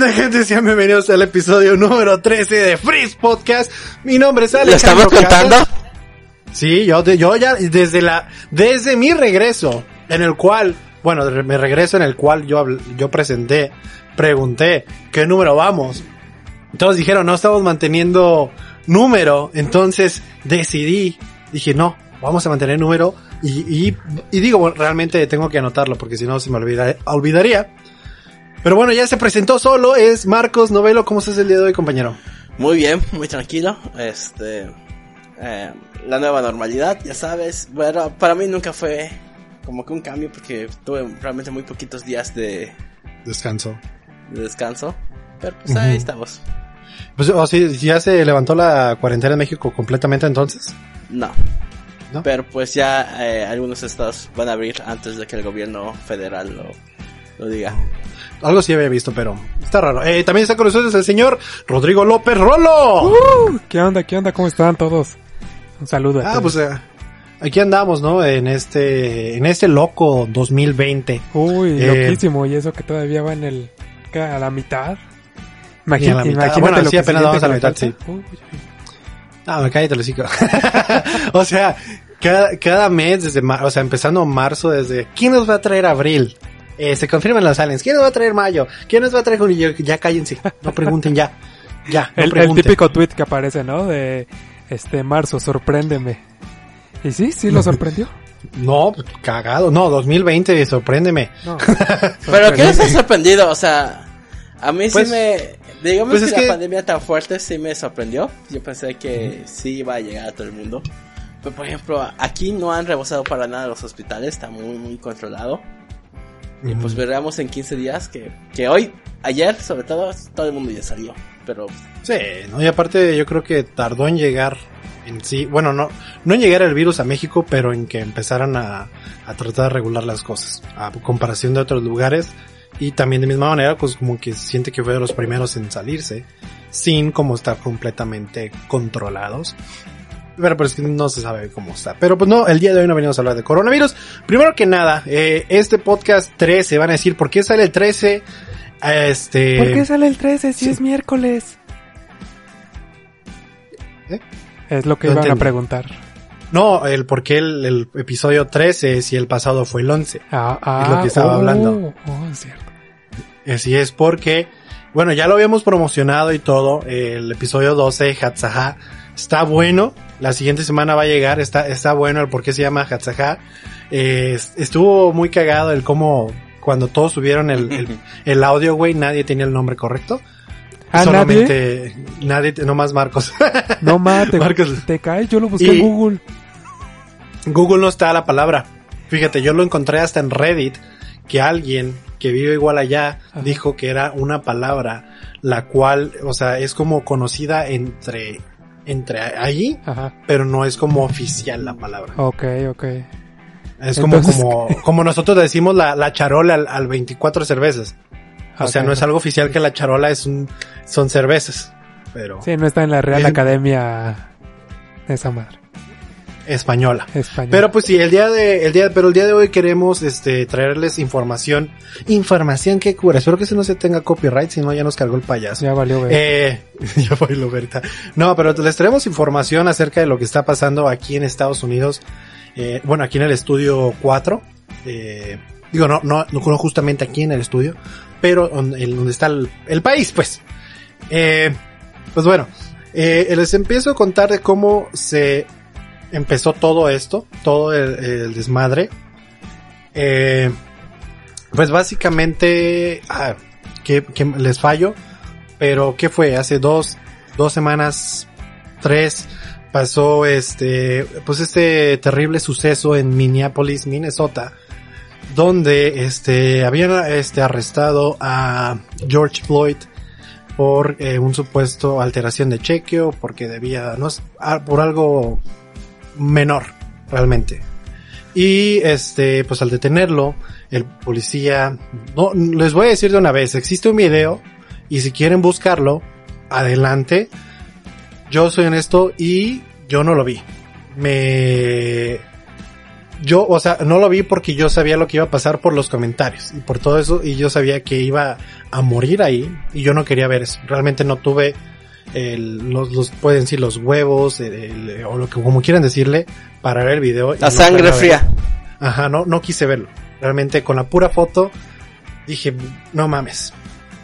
Hey, ¿qué onda gente? Sean bienvenidos al episodio número 13 de Freeze Podcast. Mi nombre es ¿Lo Alejandro estamos contando? Sí, yo, yo ya desde la, desde mi regreso, en el cual, bueno, mi regreso en el cual yo, yo presenté, pregunté, ¿qué número vamos? Todos dijeron, no estamos manteniendo número, entonces decidí, dije, no, vamos a mantener número y, y, y digo, bueno, realmente tengo que anotarlo porque si no se me olvida- olvidaría. Pero bueno, ya se presentó solo, es Marcos Novelo, ¿cómo estás el día de hoy, compañero? Muy bien, muy tranquilo. Este, eh, la nueva normalidad, ya sabes. Bueno, para mí nunca fue como que un cambio porque tuve realmente muy poquitos días de, Descanso. de descanso. Pero pues ahí estamos. Pues, o sí, ya se levantó la cuarentena en México completamente entonces. No. ¿No? Pero pues ya eh, algunos estados van a abrir antes de que el gobierno federal lo, lo diga. Algo sí había visto, pero está raro. Eh, también está con nosotros el señor Rodrigo López Rolo. Uh, ¿Qué onda? ¿Qué onda? ¿Cómo están todos? Un saludo a ah, todos. pues eh, aquí andamos, ¿no? En este, en este loco 2020. Uy, eh, loquísimo. Y eso que todavía va en el... ¿qué? a la mitad. Ni a la Imagina- mitad. imagínate Bueno, lo sí, que apenas vamos a la mitad, sí. Uy, Ah, me cállate, lo O sea, cada, cada mes desde, mar- o sea, empezando marzo desde, ¿quién nos va a traer abril? Eh, se confirman los aliens. ¿Quién nos va a traer mayo? ¿Quién nos va a traer junio? Ya cállense. No pregunten ya. Ya, no el, típico tweet que aparece, ¿no? De este marzo, sorpréndeme. Y sí, sí lo sorprendió. No, pues, cagado. No, 2020, sorpréndeme. No, Pero ¿qué está sorprendido? O sea, a mí Pues- sí me... Digamos pues que es la que- pandemia tan fuerte sí me sorprendió. Yo pensé que sí iba a llegar a todo el mundo. Pero por ejemplo, aquí no han rebosado para nada los hospitales, está muy muy controlado. Y pues veremos en 15 días que, que hoy, ayer sobre todo, todo el mundo ya salió. Pero Sí, ¿no? Y aparte yo creo que tardó en llegar en sí, bueno, no, no en llegar el virus a México, pero en que empezaran a, a tratar de regular las cosas, a comparación de otros lugares. Y también de misma manera, pues como que siente que fue de los primeros en salirse, sin como estar completamente controlados. Pero pues que no se sabe cómo está. Pero pues no, el día de hoy no venimos a hablar de coronavirus. Primero que nada, eh, este podcast 13 van a decir, ¿por qué sale el 13? Este... ¿Por qué sale el 13 si sí. es miércoles? ¿Eh? Es lo que No iban a preguntar. No, el por qué el, el episodio 13 si el pasado fue el 11. Ah, ah, Es lo que estaba oh, hablando. Oh, es cierto. Así es porque, bueno, ya lo habíamos promocionado y todo. El episodio 12, Hatzaha, está bueno. La siguiente semana va a llegar, está, está bueno el por qué se llama Hatzaha. Eh, es- estuvo muy cagado el cómo, cuando todos subieron el, el, el audio, güey, nadie tenía el nombre correcto. Ah, nadie. Solamente, nadie, nomás Marcos. No mate, Marcos. te caes, yo lo busqué Y- en Google. Google no está la palabra. Fíjate, yo lo encontré hasta en Reddit que alguien que vive igual allá Ajá. dijo que era una palabra la cual, o sea, es como conocida entre entre allí, Ajá. pero no es como oficial la palabra. Ok, ok. Es como Entonces- como como nosotros decimos la, la charola al, al 24 cervezas. O sea, no es algo oficial que la charola es un son cervezas, pero Sí, no está en la Real Es- Academia esa madre. Española. Español. Pero pues sí, el día de, el día, pero el día de hoy queremos, este, traerles información, información que cura. Espero que eso no se tenga copyright, si no ya nos cargó el payaso. ya valió ver. Eh, ya voy lo ahorita. No, pero les traemos información acerca de lo que está pasando aquí en Estados Unidos. Eh, bueno, aquí en el estudio 4. Eh, digo, no, no, no justamente aquí en el estudio, pero donde, el- donde está el, el país, pues. Eh, pues bueno, Eh, les empiezo a contar de cómo se empezó todo esto, todo el, desmadre. Eh, pues básicamente, ah, les fallo, pero ¿qué fue? Hace dos, dos semanas, tres, pasó este, pues este terrible suceso en Minneapolis, Minnesota, donde este, habían este, arrestado a George Floyd por eh, un supuesto alteración de chequeo, porque debía, no es, ah, por algo menor, realmente. Y este, pues al detenerlo, el policía, no, les voy a decir de una vez, existe un video, y si quieren buscarlo, adelante. Yo soy honesto y yo no lo vi. Me, yo, o sea, no lo vi porque yo sabía lo que iba a pasar por los comentarios y por todo eso y yo sabía que iba a morir ahí y yo no quería ver eso. Realmente no tuve el, los, los pueden decir los huevos el, o lo que como quieran decirle para ver el video. La sangre fría. Ajá, no, no quise verlo. Realmente con la pura foto dije, no mames,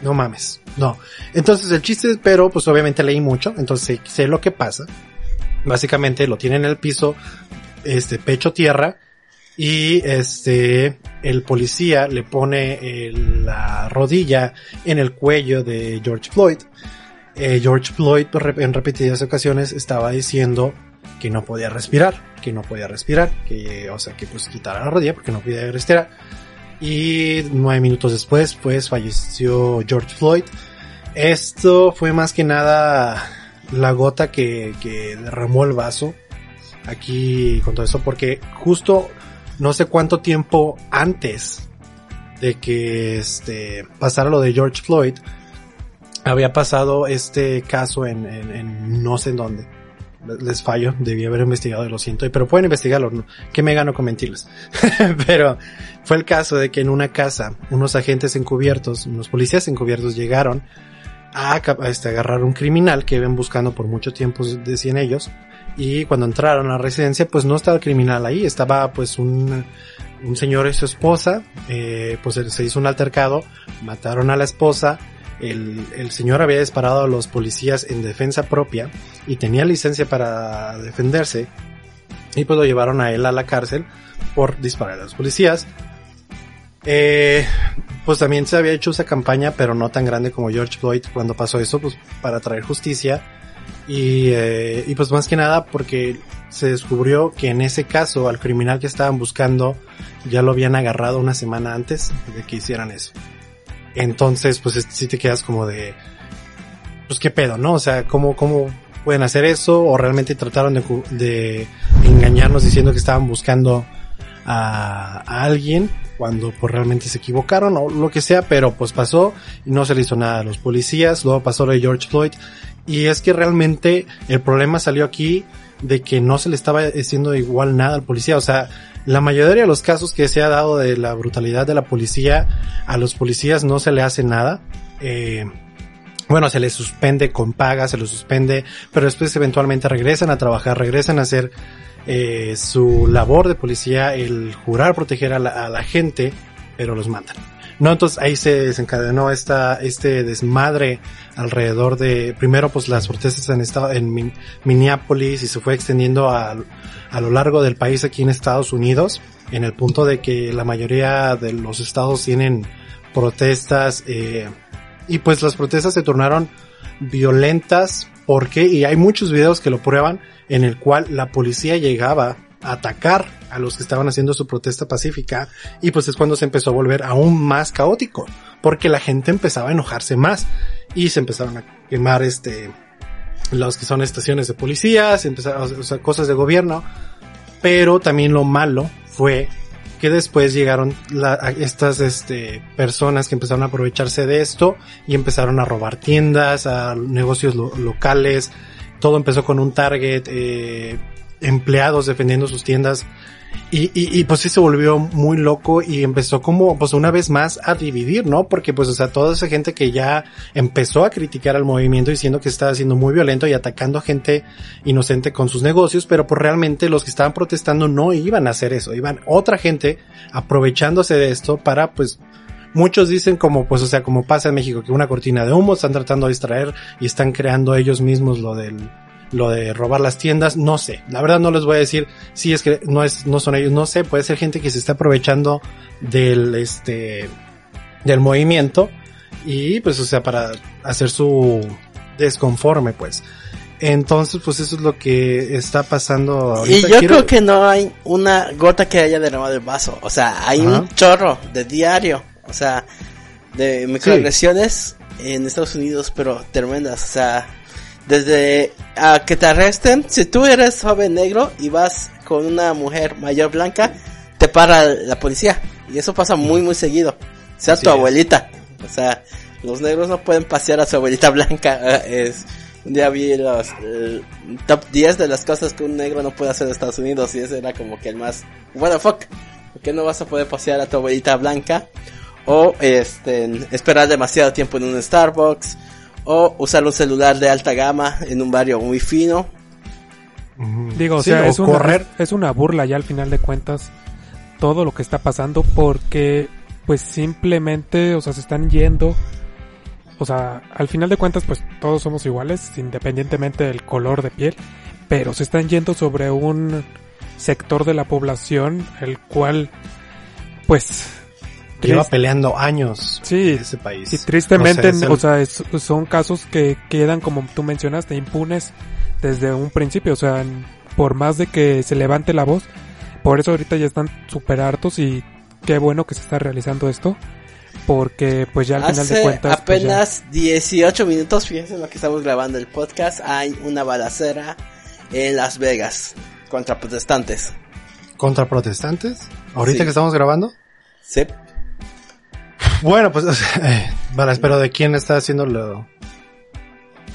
no mames, no. Entonces el chiste, pero pues obviamente leí mucho, entonces sé lo que pasa. Básicamente lo tiene en el piso, este pecho tierra y este el policía le pone el, la rodilla en el cuello de George Floyd. Eh, George Floyd en repetidas ocasiones estaba diciendo que no podía respirar, que no podía respirar, que o sea que pues quitara la rodilla porque no podía respirar. Y nueve minutos después pues falleció George Floyd. Esto fue más que nada la gota que, que derramó el vaso aquí con todo eso porque justo no sé cuánto tiempo antes de que este pasara lo de George Floyd, había pasado este caso en, en, en no sé en dónde. Les fallo, debí haber investigado lo siento, pero pueden investigarlo, ¿no? que me gano con mentirles. pero fue el caso de que en una casa, unos agentes encubiertos, unos policías encubiertos llegaron a, a este, agarrar un criminal que ven buscando por mucho tiempo, decían ellos, y cuando entraron a la residencia pues no estaba el criminal ahí, estaba pues un, un señor y su esposa, eh, pues se hizo un altercado, mataron a la esposa, el, señor había disparado a los policías en defensa propia y tenía licencia para defenderse y pues lo llevaron a él a la cárcel por disparar a los policías. Eh, pues también se había hecho esa campaña, pero no tan grande como George Floyd cuando pasó eso, pues para traer justicia y, eh, y pues más que nada porque se descubrió que en ese caso al criminal que estaban buscando ya lo habían agarrado una semana antes de que hicieran eso. Entonces, pues si te quedas como de, pues qué pedo, ¿no? O sea, ¿cómo, cómo pueden hacer eso? O realmente trataron de, de engañarnos diciendo que estaban buscando a, a alguien cuando pues realmente se equivocaron o lo que sea, pero pues pasó y no se le hizo nada a los policías, luego pasó lo de George Floyd y es que realmente el problema salió aquí de que no se le estaba haciendo igual nada al policía. O sea, la mayoría de los casos que se ha dado de la brutalidad de la policía, a los policías no se le hace nada. Eh, bueno, se les suspende con paga, se los suspende, pero después eventualmente regresan a trabajar, regresan a hacer eh, su labor de policía, el jurar proteger a la, a la gente, pero los matan. No, entonces ahí se desencadenó esta, este desmadre alrededor de, primero pues las protestas en estado, en Minneapolis y se fue extendiendo a, a lo largo del país aquí en Estados Unidos, en el punto de que la mayoría de los estados tienen protestas, eh, y pues las protestas se tornaron violentas. Porque, y hay muchos videos que lo prueban, en el cual la policía llegaba atacar a los que estaban haciendo su protesta pacífica y pues es cuando se empezó a volver aún más caótico porque la gente empezaba a enojarse más y se empezaron a quemar este los que son estaciones de policías, empezaron, cosas de gobierno, pero también lo malo fue que después llegaron estas este, personas que empezaron a aprovecharse de esto y empezaron a robar tiendas, a negocios lo, locales, todo empezó con un target, eh, empleados defendiendo sus tiendas y, y, y, pues sí se volvió muy loco y empezó como pues una vez más a dividir, ¿no? Porque pues o sea, toda esa gente que ya empezó a criticar al movimiento diciendo que estaba siendo muy violento y atacando a gente inocente con sus negocios, pero pues realmente los que estaban protestando no iban a hacer eso, iban otra gente aprovechándose de esto para pues muchos dicen como, pues, o sea, como pasa en México, que una cortina de humo están tratando de distraer y están creando ellos mismos lo del, lo de robar las tiendas, no sé. La verdad no les voy a decir si es que no es, no son ellos, no sé, puede ser gente que se está aprovechando del, este, del movimiento y pues, o sea, para hacer su desconforme, pues. Entonces, pues eso es lo que está pasando ahorita. Y yo creo que no hay una gota que haya derramado el vaso. O sea, hay un chorro de diario. O sea, de microagresiones en Estados Unidos, pero tremendas. O sea, desde a que te arresten, si tú eres joven negro y vas con una mujer mayor blanca, te para la policía. Y eso pasa muy, muy seguido. Sea tu abuelita. O sea, los negros no pueden pasear a su abuelita blanca. Es un día vi los top 10 de las cosas que un negro no puede hacer en Estados Unidos y ese era como que el más, what the fuck, ¿por qué no vas a poder pasear a tu abuelita blanca? O este, esperar demasiado tiempo en un Starbucks, o usar un celular de alta gama en un barrio muy fino. Digo, o sea, es, una, es una burla ya al final de cuentas todo lo que está pasando porque pues simplemente, o sea, se están yendo. O sea, al final de cuentas, pues todos somos iguales, independientemente del color de piel, pero se están yendo sobre un sector de la población el cual, pues... Lleva peleando años sí, en ese país. Y tristemente, o sea, son casos que quedan, como tú mencionaste, impunes desde un principio. O sea, por más de que se levante la voz, por eso ahorita ya están súper hartos y qué bueno que se está realizando esto porque pues ya al final de cuentas pues, apenas 18 minutos fíjense en lo que estamos grabando el podcast hay una balacera en Las Vegas contra protestantes contra protestantes ahorita que estamos grabando sí bueno pues eh, pero de quién está haciéndolo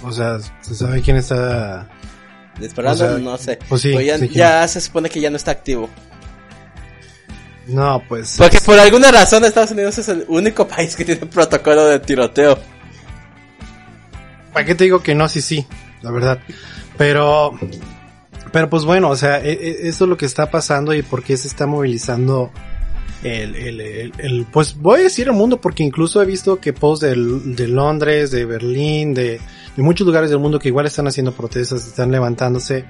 o sea se sabe quién está disparando no sé pues sí, pues ya se supone que ya no está activo no, pues. Porque por alguna razón Estados Unidos es el único país que tiene protocolo de tiroteo. ¿Para qué te digo que no? Sí, sí, la verdad. Pero, pero pues bueno, o sea, e, e, esto es lo que está pasando y por qué se está movilizando el, el, el, pues voy a decir el mundo porque incluso he visto que posts de, de Londres, de Berlín, de, de muchos lugares del mundo que igual están haciendo protestas, están levantándose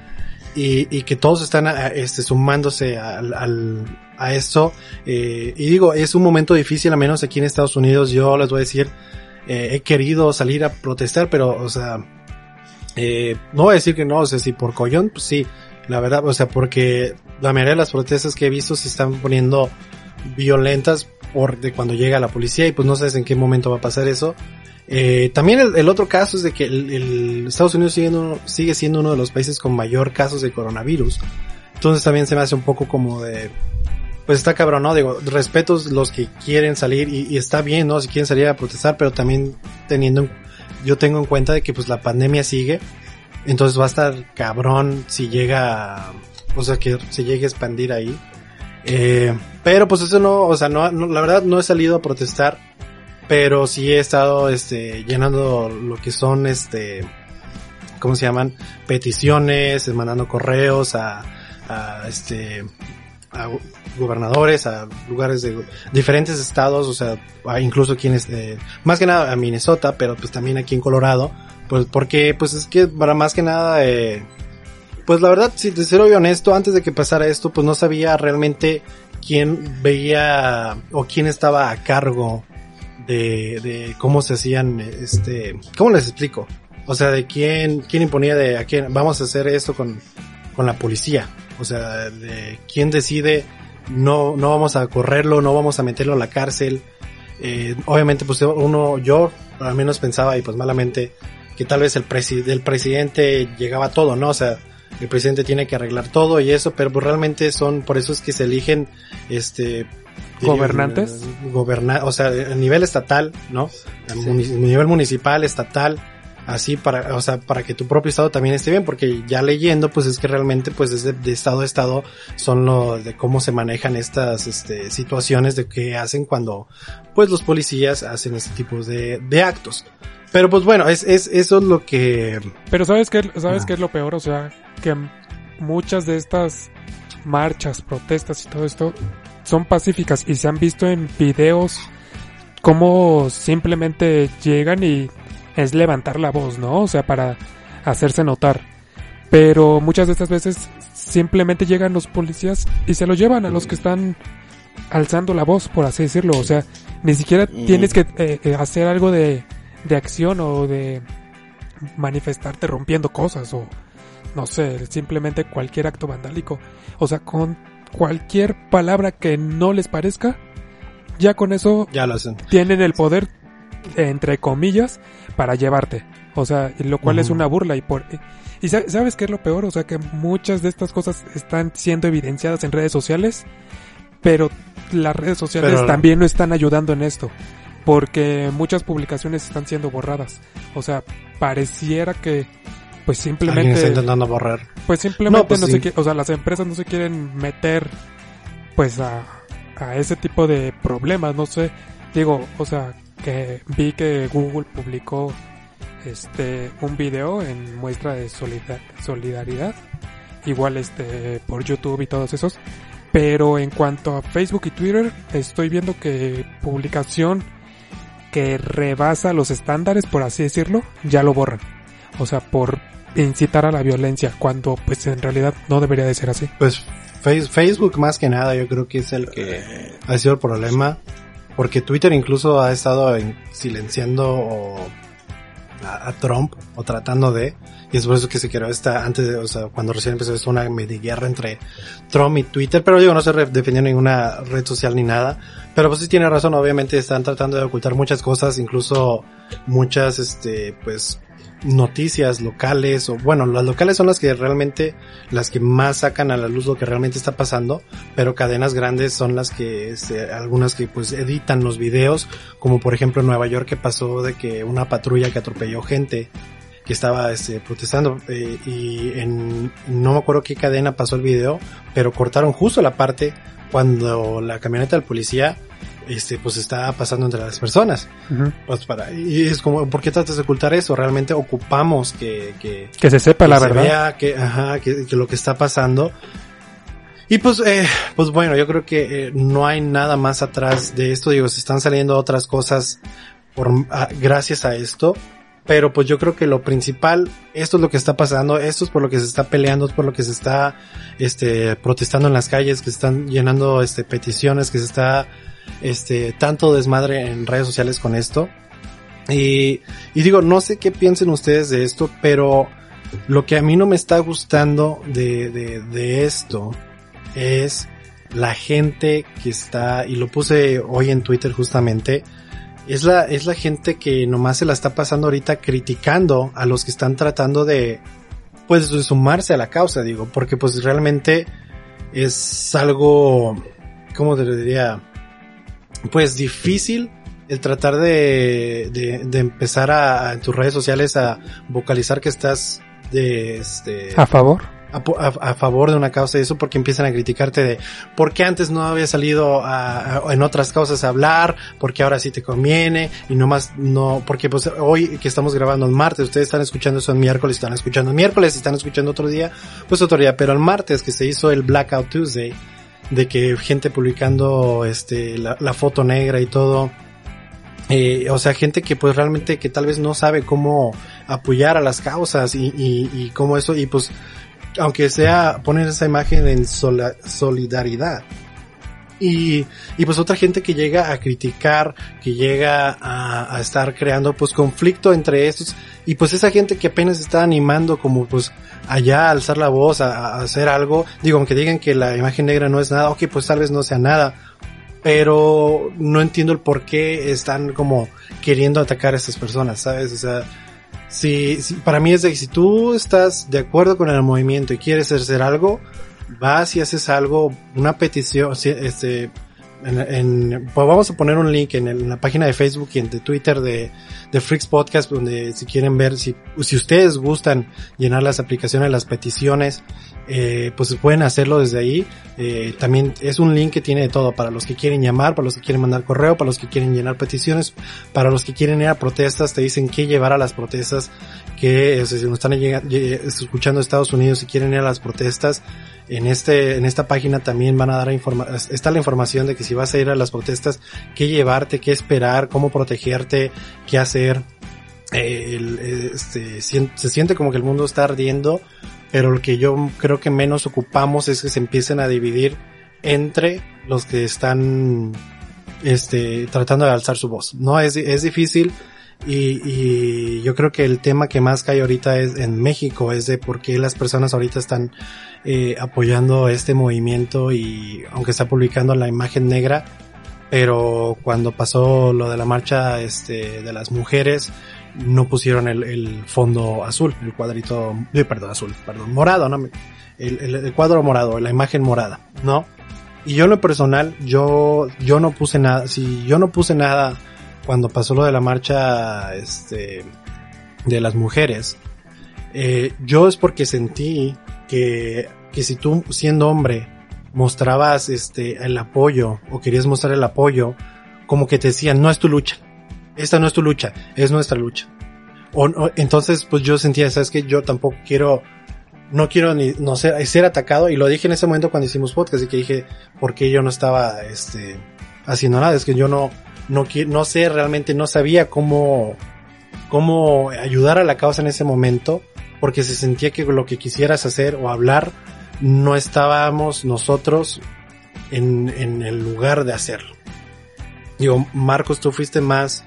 y, y que todos están este, sumándose al, al, a esto. Eh, y digo, es un momento difícil, al menos aquí en Estados Unidos, yo les voy a decir, eh, he querido salir a protestar, pero, o sea, eh, no voy a decir que no, o sea, si por collón, pues sí, la verdad, o sea, porque la mayoría de las protestas que he visto se están poniendo violentas por de cuando llega la policía y pues no sabes en qué momento va a pasar eso. Eh, también el, otro caso es de que el, Estados Unidos sigue, sigue siendo uno de los países con mayor casos de coronavirus. Entonces también se me hace un poco como de, pues está cabrón, ¿no? Digo, respeto los que quieren salir y, está bien, ¿no? Si quieren salir a protestar, pero también teniendo, yo tengo en cuenta de que pues la pandemia sigue. Entonces va a estar cabrón si llega, o sea, que se llegue a expandir ahí. Eh, pero pues eso no, o sea, no, la verdad no he salido a protestar pero sí he estado este llenando lo que son este ¿cómo se llaman? peticiones, mandando correos a, a este a gobernadores, a lugares de diferentes estados, o sea, incluso quienes, eh, más que nada a Minnesota, pero pues también aquí en Colorado, pues porque pues es que para más que nada, eh, pues la verdad, si te ser honesto, antes de que pasara esto, pues no sabía realmente quién veía o quién estaba a cargo de, de cómo se hacían, este, ¿cómo les explico? O sea, de quién, quién imponía de a quién, vamos a hacer esto con, con la policía. O sea, de quién decide, no, no vamos a correrlo, no vamos a meterlo a la cárcel. Eh, obviamente, pues uno, yo al menos pensaba y pues malamente que tal vez el, el presidente llegaba a todo, ¿no? O sea, el presidente tiene que arreglar todo y eso, pero pues realmente son, por eso es que se eligen, este, gobernantes gobernar o sea a nivel estatal no a nivel municipal estatal así para o sea para que tu propio estado también esté bien porque ya leyendo pues es que realmente pues desde de estado a estado son lo de cómo se manejan estas este, situaciones de qué hacen cuando pues los policías hacen este tipo de, de actos pero pues bueno es, es eso es lo que pero sabes qué sabes qué es lo peor o sea que muchas de estas marchas protestas y todo esto son pacíficas y se han visto en videos cómo simplemente llegan y es levantar la voz, ¿no? O sea, para hacerse notar. Pero muchas de estas veces simplemente llegan los policías y se lo llevan a los que están alzando la voz, por así decirlo. O sea, ni siquiera tienes que eh, eh, hacer algo de, de acción o de manifestarte rompiendo cosas o no sé, simplemente cualquier acto vandálico. O sea, con cualquier palabra que no les parezca, ya con eso ya lo hacen. tienen el poder, entre comillas, para llevarte. O sea, lo cual es una burla y por... Y sabes qué es lo peor, o sea que muchas de estas cosas están siendo evidenciadas en redes sociales, pero las redes sociales también no están ayudando en esto, porque muchas publicaciones están siendo borradas. O sea, pareciera que pues simplemente está intentando borrar. Pues simplemente no, pues se o sea, las empresas no se quieren meter pues a, a ese tipo de problemas, no sé. Digo, o sea, que vi que Google publicó este un video en muestra de solidaridad igual este por YouTube y todos esos pero en cuanto a Facebook y Twitter estoy viendo que publicación que rebasa los estándares por así decirlo ya lo borran. O sea por incitar a la violencia cuando pues en realidad no debería de ser así. Pues Facebook más que nada yo creo que es el que ha sido el problema porque Twitter incluso ha estado silenciando o a, Trump o tratando de y es por eso que se creó esta antes de, o sea cuando recién empezó esto una media guerra entre Trump y Twitter pero digo no se defendió ninguna red social ni nada pero pues sí tiene razón obviamente están tratando de ocultar muchas cosas incluso muchas este pues noticias locales o bueno, las locales son las que realmente las que más sacan a la luz lo que realmente está pasando, pero cadenas grandes son las que este, algunas que pues editan los videos, como por ejemplo en Nueva York que pasó de que una patrulla que atropelló gente que estaba este, protestando eh, y en no me acuerdo qué cadena pasó el video, pero cortaron justo la parte cuando la camioneta del policía este, pues está pasando entre las personas. Pues para, y es como, ¿por qué tratas de ocultar eso? Realmente ocupamos que, que, que se sepa la verdad. que, ajá, que, lo que está pasando. Y pues, eh, pues bueno, yo creo que eh, no hay nada más atrás de esto. Digo, se están saliendo otras cosas por, gracias a esto. Pero pues yo creo que lo principal, esto es lo que está pasando, esto es por lo que se está peleando, es por lo que se está, este, protestando en las calles, que se están llenando, este, peticiones, que se está este, tanto desmadre en redes sociales con esto. Y, y digo, no sé qué piensen ustedes de esto, pero lo que a mí no me está gustando de, de, de esto es la gente que está, y lo puse hoy en Twitter justamente, es la, es la gente que nomás se la está pasando ahorita criticando a los que están tratando de, pues, de sumarse a la causa, digo, porque pues realmente es algo, ¿cómo te diría? Pues difícil el tratar de, de, empezar a, en tus redes sociales a vocalizar que estás de este a favor a, favor de una causa y eso porque empiezan a criticarte de por qué antes no había salido a, en otras causas a hablar, porque ahora sí te conviene y no más no, porque pues hoy que estamos grabando el martes, ustedes están escuchando eso el miércoles, están escuchando el miércoles, están escuchando otro día, pues otro día, pero el martes que se hizo el Blackout Tuesday, de que gente publicando este la, foto negra y todo. Eh, o sea, gente que pues realmente que tal vez no sabe cómo apoyar a las causas y, y, y cómo eso, y pues aunque sea poner esa imagen en solidaridad. Y, y pues otra gente que llega a criticar, que llega a, a estar creando pues conflicto entre estos, y pues esa gente que apenas está animando como pues allá a alzar la voz, a, hacer algo, digo, aunque digan que la imagen negra no es nada, ok, pues tal vez no sea nada, pero no entiendo el por qué están como queriendo atacar a estas personas, ¿sabes? O sea, si, para mí es de que si tú estás de acuerdo con el movimiento y quieres hacer algo, vas y haces algo, una petición, este, en, pues vamos a poner un link en, la página de Facebook y en de Twitter de, de Freaks Podcast, donde si quieren ver, si, si ustedes gustan llenar las aplicaciones, las peticiones, eh, pues pueden hacerlo desde ahí. Eh, también es un link que tiene de todo para los que quieren llamar, para los que quieren mandar correo, para los que quieren llenar peticiones, para los que quieren ir a protestas, te dicen qué llevar a las protestas, que si nos están escuchando Estados Unidos y quieren ir a las protestas, en este, en esta página también van a dar información, está la información de que si vas a ir a las protestas, qué llevarte, qué esperar, cómo protegerte, qué hacer. Eh, este, se siente como que el mundo está ardiendo pero lo que yo creo que menos ocupamos es que se empiecen a dividir entre los que están este, tratando de alzar su voz. No, es, es difícil y, y, yo creo que el tema que más cae ahorita es en México, es de por qué las personas ahorita están eh, apoyando este movimiento y aunque está publicando la imagen negra, pero cuando pasó lo de la marcha este, de las mujeres, no pusieron el, el fondo azul, el cuadrito, eh, perdón, azul, perdón, morado, no, el, el, cuadro morado, la imagen morada, ¿no? Y yo lo personal, yo, yo no puse nada, si yo no puse nada cuando pasó lo de la marcha, este, de las mujeres, eh, yo es porque sentí que, que si tú siendo hombre mostrabas este el apoyo o querías mostrar el apoyo, como que te decían, no es tu lucha, esta no es tu lucha, es nuestra lucha. O, entonces, pues yo sentía, sabes que yo tampoco quiero, no quiero ni, no ser, ser atacado, y lo dije en ese momento cuando hicimos podcast, y que dije, ¿por qué yo no estaba, este, haciendo nada? Es que yo no, no, no sé, realmente no sabía cómo, cómo ayudar a la causa en ese momento, porque se sentía que lo que quisieras hacer o hablar, no estábamos nosotros en, en el lugar de hacerlo. Digo, Marcos, tú fuiste más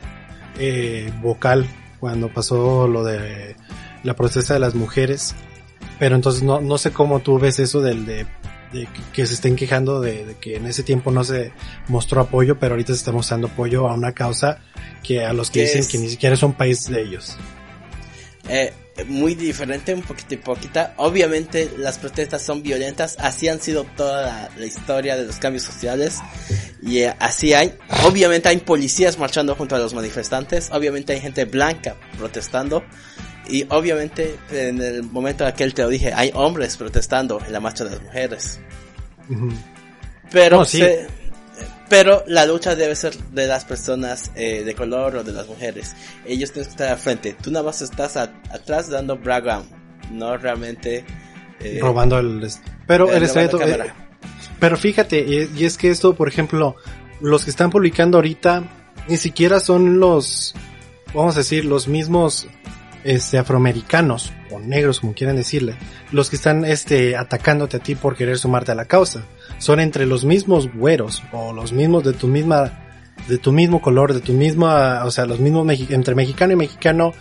eh, vocal cuando pasó lo de la protesta de las mujeres. Pero entonces no, no sé cómo tú ves eso del de, que se estén quejando de, que en ese tiempo no se mostró apoyo, pero ahorita se está mostrando apoyo a una causa que a los que dicen que ni siquiera es un país de ellos. Eh, muy diferente, un poquito poquita. Obviamente las protestas son violentas, así han sido toda la, historia de los cambios sociales y eh, así hay. Obviamente hay policías marchando junto a los manifestantes, obviamente hay gente blanca protestando y obviamente en el momento en aquel te lo dije, hay hombres protestando en la marcha de las mujeres. Pero pero la lucha debe ser de las personas eh, de color o de las mujeres. Ellos tienen que estar al frente. Tú nada más estás atrás dando background, no realmente eh, robando el. Pero el eh, pero fíjate, y, es que esto, por ejemplo, los que están publicando ahorita ni siquiera son los, vamos a decir, los mismos este afroamericanos o negros como quieran decirle, los que están este atacándote a ti por querer sumarte a la causa son entre los mismos güeros o los mismos de tu misma, de tu mismo color, de tu misma, o sea, los mismos entre mexicano y mexicano,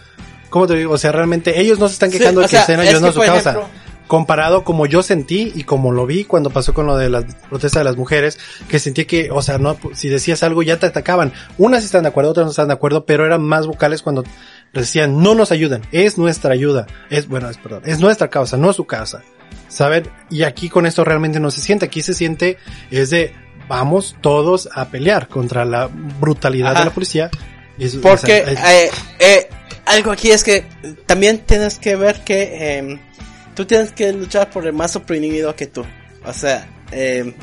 ¿cómo te digo? O sea, realmente ellos no se están quejando de que estén ayudando a su causa. comparado como yo sentí y como lo vi cuando pasó con lo de la protesta de las mujeres, que sentí que, o sea, no, si decías algo ya te atacaban. Unas están de acuerdo, otras no están de acuerdo, pero eran más vocales cuando decían, no nos ayudan, es nuestra ayuda, es, bueno, es, perdón, es nuestra causa, no su causa. ¿Saben? Y aquí con esto realmente no se siente, aquí se siente es de vamos todos a pelear contra la brutalidad de la policía. Porque eh, eh, algo aquí es que también tienes que ver que em, tú tienes que luchar por el más oprimido que tú. O sea, em,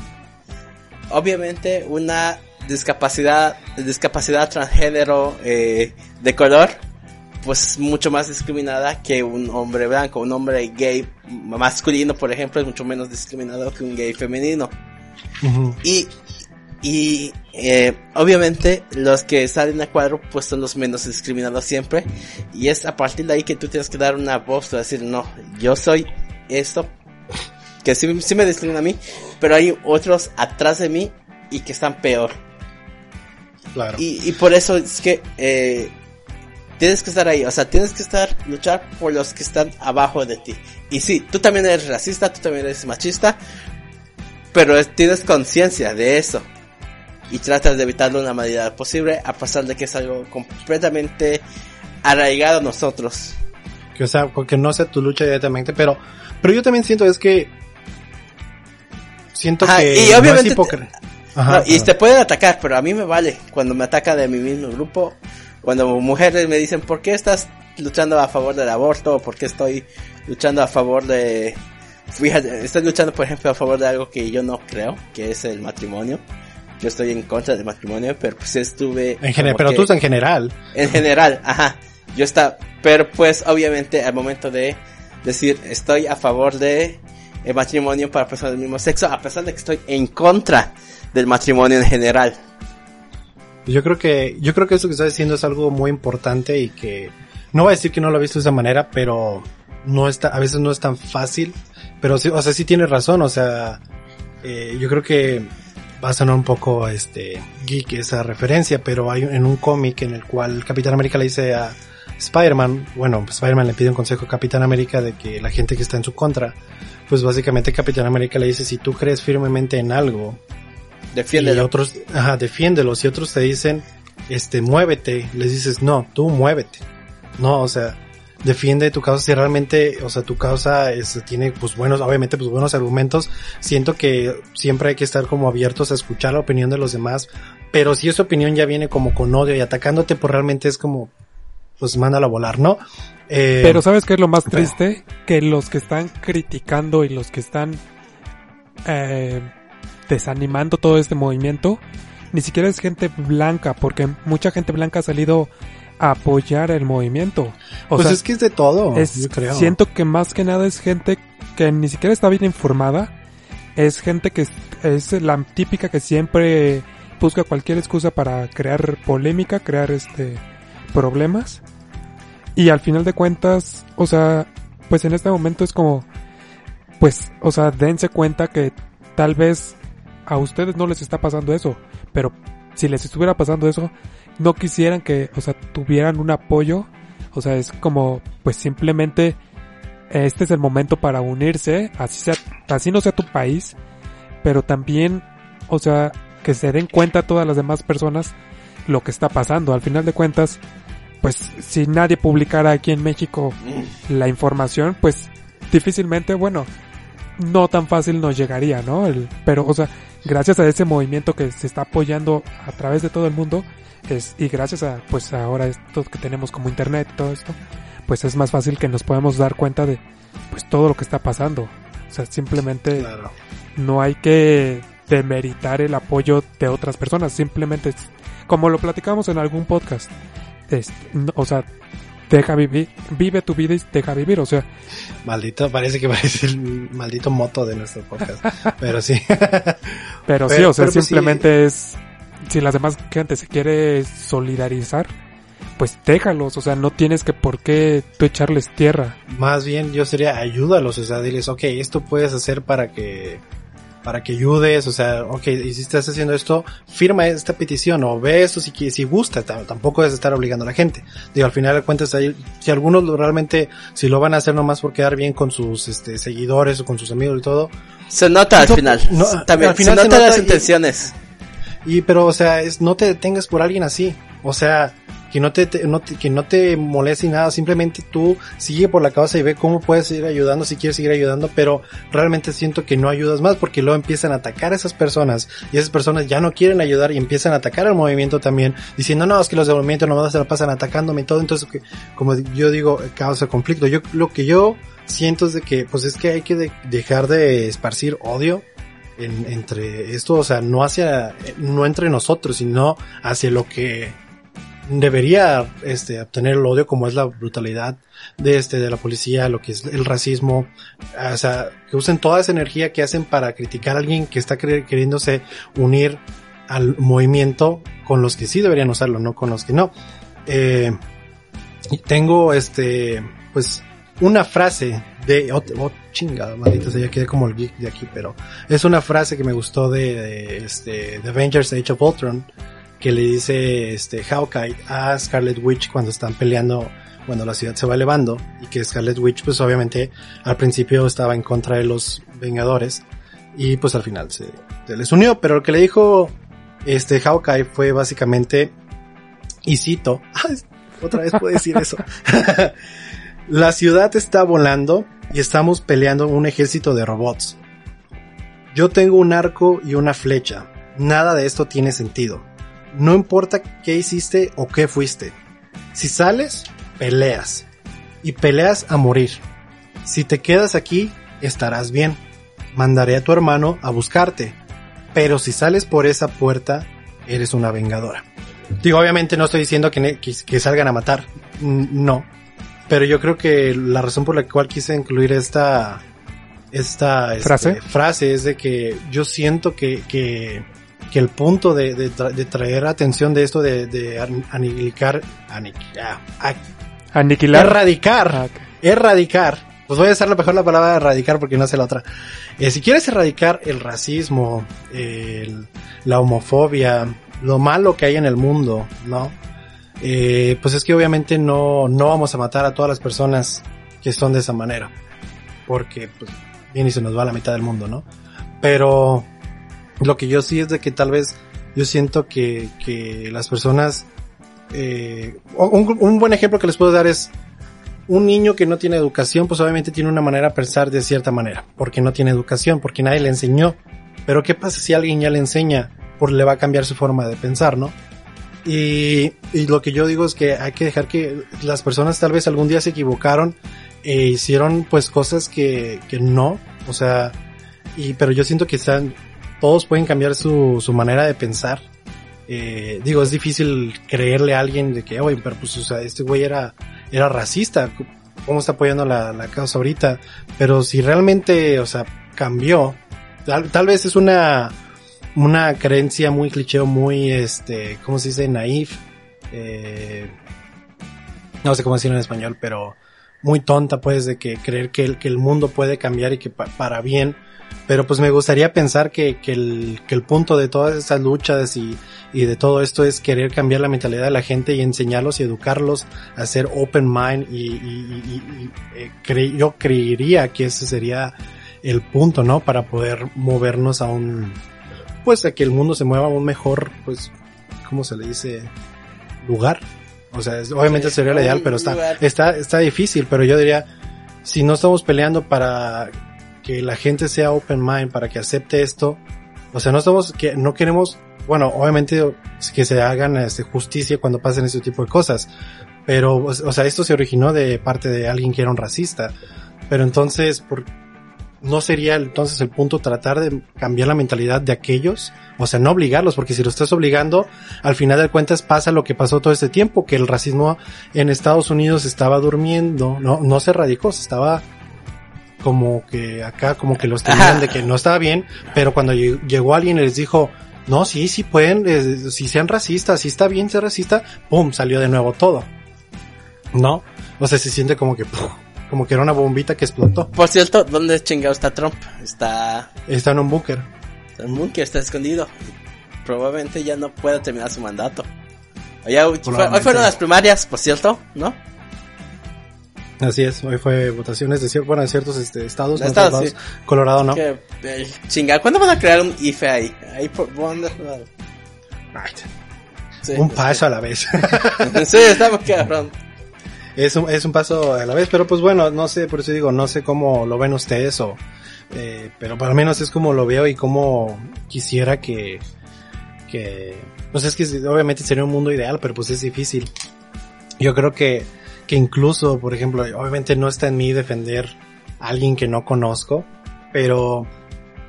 obviamente una discapacidad, discapacidad transgénero eh, de color pues mucho más discriminada que un hombre blanco. Un hombre gay masculino, por ejemplo, es mucho menos discriminado que un gay femenino. Y, y eh, obviamente los que salen a cuadro pues son los menos discriminados siempre. Y es a partir de ahí que tú tienes que dar una voz, decir, no, yo soy esto, que sí, sí me discrimina a mí, pero hay otros atrás de mí y que están peor. Claro. Y, y por eso es que eh, Tienes que estar ahí, o sea, tienes que estar, luchar por los que están abajo de ti. Y sí, tú también eres racista, tú también eres machista, pero tienes conciencia de eso. Y tratas de evitarlo de una manera posible, a pesar de que es algo completamente arraigado a nosotros. Que, o sea, que no sea tu lucha directamente, pero, pero yo también siento es que, siento que y obviamente y te pueden atacar, pero a mí me vale cuando me ataca de mi mismo grupo cuando mujeres me dicen, ¿por qué estás luchando a favor del aborto? ¿Por qué estoy luchando a favor de, fíjate, estás luchando, por ejemplo, a favor de algo que yo no creo, que es el matrimonio. Yo estoy en contra del matrimonio, pero pues estuve... En general, pero tú en general. En general, ajá. Yo está, pero pues obviamente al momento de decir estoy a favor de el matrimonio para personas del mismo sexo, a pesar de que estoy en contra del matrimonio en general. Yo creo que, yo creo que eso que estás diciendo es algo muy importante y que no voy a decir que no lo he visto de esa manera, pero no está, a veces no es tan fácil, pero sí, o sea, sí tienes razón, o sea, eh, yo creo que va a sonar un poco, este, geek esa referencia, pero hay en un cómic en el cual Capitán América le dice a Spider-Man, bueno, Spider-Man le pide un consejo a Capitán América de que la gente que está en su contra, pues básicamente Capitán América le dice, si tú crees firmemente en algo, defiéndelo. Y otros, ajá, defiéndelo. Si otros te dicen, este, muévete, les dices, no, tú muévete. No, o sea, defiende tu causa si realmente, o sea, tu causa es, tiene pues buenos, obviamente pues buenos argumentos. Siento que siempre hay que estar como abiertos a escuchar la opinión de los demás, pero si esa opinión ya viene como con odio y atacándote, pues realmente es como, pues mándalo a volar, ¿no? Eh, pero ¿sabes qué es lo más triste? Que los que están criticando y los que están eh, desanimando todo este movimiento, ni siquiera es gente blanca, porque mucha gente blanca ha salido a apoyar el movimiento. O pues es que es de todo, yo creo. Siento que más que nada es gente que ni siquiera está bien informada, es gente que es, la típica que siempre busca cualquier excusa para crear polémica, crear este problemas. Y al final de cuentas, o sea, pues en este momento es como, pues, o sea, dense cuenta que tal vez a ustedes no les está pasando eso, pero si les estuviera pasando eso, no quisieran que, o sea, tuvieran un apoyo, o sea, es como, pues simplemente, este es el momento para unirse, así sea, así no sea tu país, pero también, o sea, que se den cuenta todas las demás personas lo que está pasando. Al final de cuentas, pues si nadie publicara aquí en México la información, pues difícilmente, bueno, no tan fácil nos llegaría, ¿no? El, pero, o sea, gracias a ese movimiento que se está apoyando a través de todo el mundo, es, y gracias a, pues ahora esto que tenemos como internet y todo esto, pues es más fácil que nos podamos dar cuenta de, pues todo lo que está pasando. O sea, simplemente no hay que demeritar el apoyo de otras personas, simplemente, como lo platicamos en algún podcast, es, o sea, deja vivir, vive tu vida y deja vivir, o sea. Maldito, parece que parece el maldito moto de nuestro podcast, pero sí. Pero, sí, o sea, pues simplemente es, si las demás gente se quiere solidarizar, pues déjalos, o sea, no tienes que por qué tú echarles tierra. Más bien yo sería ayúdalos, o sea, diles, ok, esto puedes hacer para que para que ayudes, o sea, ok, y si estás haciendo esto, firma esta petición o ve esto si, si gusta, tampoco es estar obligando a la gente. Digo, al final de cuentas, si algunos realmente, si lo van a hacer nomás por quedar bien con sus este, seguidores o con sus amigos y todo. Se nota al final. También, al final se, nota, las intenciones. Y, pero, o sea, es, no te detengas por alguien así. O sea, que no te, no que no te moleste nada, simplemente tú sigue por la causa y ve cómo puedes seguir ayudando, si quieres seguir ayudando, pero realmente siento que no ayudas más porque luego empiezan a atacar a esas personas y esas personas ya no quieren ayudar y empiezan a atacar al movimiento también, diciendo no, es que los del movimiento no se la pasan atacándome y todo, entonces como yo digo, causa conflicto. Yo, lo que yo siento es de que, pues es que hay que dejar de esparcir odio entre esto, o sea, no hacia, no entre nosotros, sino hacia lo que debería este obtener el odio como es la brutalidad de este de la policía, lo que es el racismo, o sea, que usen toda esa energía que hacen para criticar a alguien que está queriéndose unir al movimiento con los que sí deberían usarlo, no con los que no. Eh, tengo este pues una frase de oh, chingada, maldita quedé como el geek de aquí, pero es una frase que me gustó de, de este de Avengers Age of Ultron que le dice este Hawkeye a Scarlet Witch cuando están peleando cuando la ciudad se va elevando y que Scarlet Witch pues obviamente al principio estaba en contra de los Vengadores y pues al final se, les unió, pero lo que le dijo este Hawkeye fue básicamente y cito, otra vez puedo decir eso. la ciudad está volando y estamos peleando un ejército de robots. Yo tengo un arco y una flecha. Nada de esto tiene sentido. No importa qué hiciste o qué fuiste. Si sales, peleas. Y peleas a morir. Si te quedas aquí, estarás bien. Mandaré a tu hermano a buscarte. Pero si sales por esa puerta, eres una vengadora. Digo, obviamente no estoy diciendo que, que, salgan a matar. No. Pero yo creo que la razón por la cual quise incluir esta, esta este, frase, frase es de que yo siento que, que, que el punto de, de, traer atención de esto de, de aniquilar, aniquilar, aniquilar, erradicar, ah, erradicar pues voy a usar mejor la palabra erradicar porque no sé la otra. Eh, si quieres erradicar el racismo, la homofobia, lo malo que hay en el mundo, ¿no? Eh, pues es que obviamente no, no vamos a matar a todas las personas que son de esa manera. Porque, pues, bien y se nos va la mitad del mundo, ¿no? Pero lo que yo sí es de que tal vez yo siento que, que las personas, eh, un, un buen ejemplo que les puedo dar es, un niño que no tiene educación, pues obviamente tiene una manera de pensar de cierta manera, porque no tiene educación, porque nadie le enseñó. Pero ¿qué pasa si alguien ya le enseña? Pues le va a cambiar su forma de pensar, ¿no? Y, y lo que yo digo es que hay que dejar que las personas tal vez algún día se equivocaron e hicieron pues cosas que, que no, o sea, y, pero yo siento que están, todos pueden cambiar su, su manera de pensar. Eh, digo, es difícil creerle a alguien de que, oye, pero pues, o sea, este güey era, era racista, cómo está apoyando la, la causa ahorita, pero si realmente, o sea, cambió, tal, vez es una, una creencia muy cliché muy, este, ¿cómo se dice? Naif, eh, no sé cómo decirlo en español, pero muy tonta pues de que creer que el, que el mundo puede cambiar y que para bien, pero pues me gustaría pensar que, que, el, que el punto de todas esas luchas y, y de todo esto es querer cambiar la mentalidad de la gente y enseñarlos y educarlos a ser open mind y, y, eh, yo creería que ese sería el punto, ¿no? Para poder movernos a un, pues a que el mundo se mueva a un mejor, pues, ¿cómo se le dice? Lugar. O sea, obviamente sería lo ideal, pero está, está, está difícil, pero yo diría, si no estamos peleando para que la gente sea open mind, para que acepte esto, o sea, no estamos, que no queremos bueno, obviamente que se hagan este, justicia cuando pasen ese tipo de cosas. Pero, o sea, esto se originó de parte de alguien que era un racista. Pero entonces, por, no sería entonces el punto tratar de cambiar la mentalidad de aquellos, o sea, no obligarlos, porque si lo estás obligando, al final de cuentas pasa lo que pasó todo este tiempo, que el racismo en Estados Unidos estaba durmiendo, no, no se radicó, se estaba como que acá, como que los tenían de que no estaba bien, pero cuando llegó alguien y les dijo, no, sí, sí pueden, eh, si sean racistas, si está bien ser racista, pum, salió de nuevo todo. ¿No? O sea, se siente como que, como que era una bombita que explotó. Por cierto, ¿dónde chingado está Trump? Está... Está en un búnker. Está en un búnker, está escondido. Probablemente ya no pueda terminar su mandato. hoy fueron las primarias, por cierto, ¿no? Así es, hoy fue votaciones de, bueno, ciertos este, estados, estados, Colorado no. Eh, chinga, ¿cuándo van a crear un IFE ahí? ahí por, ¿dónde? un paso a la vez. sí, estamos cabrón. Es un, es un paso a la vez, pero pues bueno, no sé, por eso digo, no sé cómo lo ven ustedes o, eh, pero para menos es como lo veo y como quisiera que, que, pues es que obviamente sería un mundo ideal, pero pues es difícil. Yo creo que que incluso, por ejemplo, obviamente no está en mí defender a alguien que no conozco, pero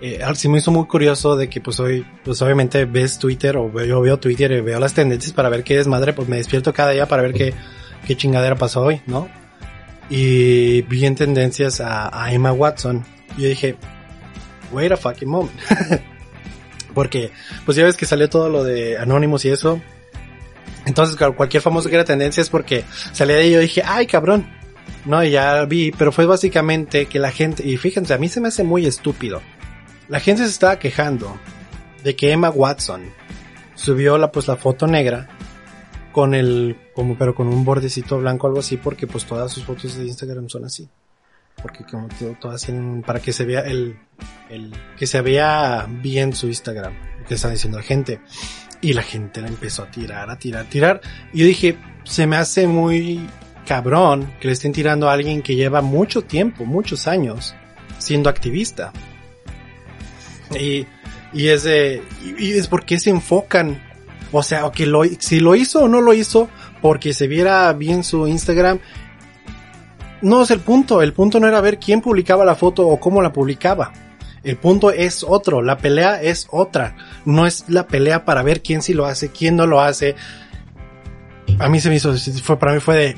eh, sí me hizo muy curioso de que pues hoy, pues obviamente ves Twitter o yo veo Twitter y veo las tendencias para ver qué desmadre, pues me despierto cada día para ver qué, qué chingadera pasó hoy, ¿no? Y vi en tendencias a, Emma Watson y yo dije, wait a fucking moment. Porque, pues ya ves que salió todo lo de Anonymous y eso, entonces, cualquier famoso que era tendencia es porque salía de ahí y yo dije, ay cabrón. No, y ya vi, pero fue básicamente que la gente, y fíjense, a mí se me hace muy estúpido. La gente se estaba quejando de que Emma Watson subió la, pues la foto negra con el, como, pero con un bordecito blanco algo así, porque pues todas sus fotos de Instagram son así. Porque como todas tienen, para que se vea el, el, que se vea bien su Instagram, que está diciendo la gente. Y la gente la empezó a tirar, a tirar, a tirar. Y yo dije, se me hace muy cabrón que le estén tirando a alguien que lleva mucho tiempo, muchos años, siendo activista. Y, y es de, y, es porque se enfocan. O sea, que si lo hizo o no lo hizo, porque se viera bien su Instagram, no es el punto, el punto no era ver quién publicaba la foto o cómo la publicaba. El punto es otro, la pelea es otra. No es la pelea para ver quién sí lo hace, quién no lo hace. A mí se me hizo, fue, para mí fue de,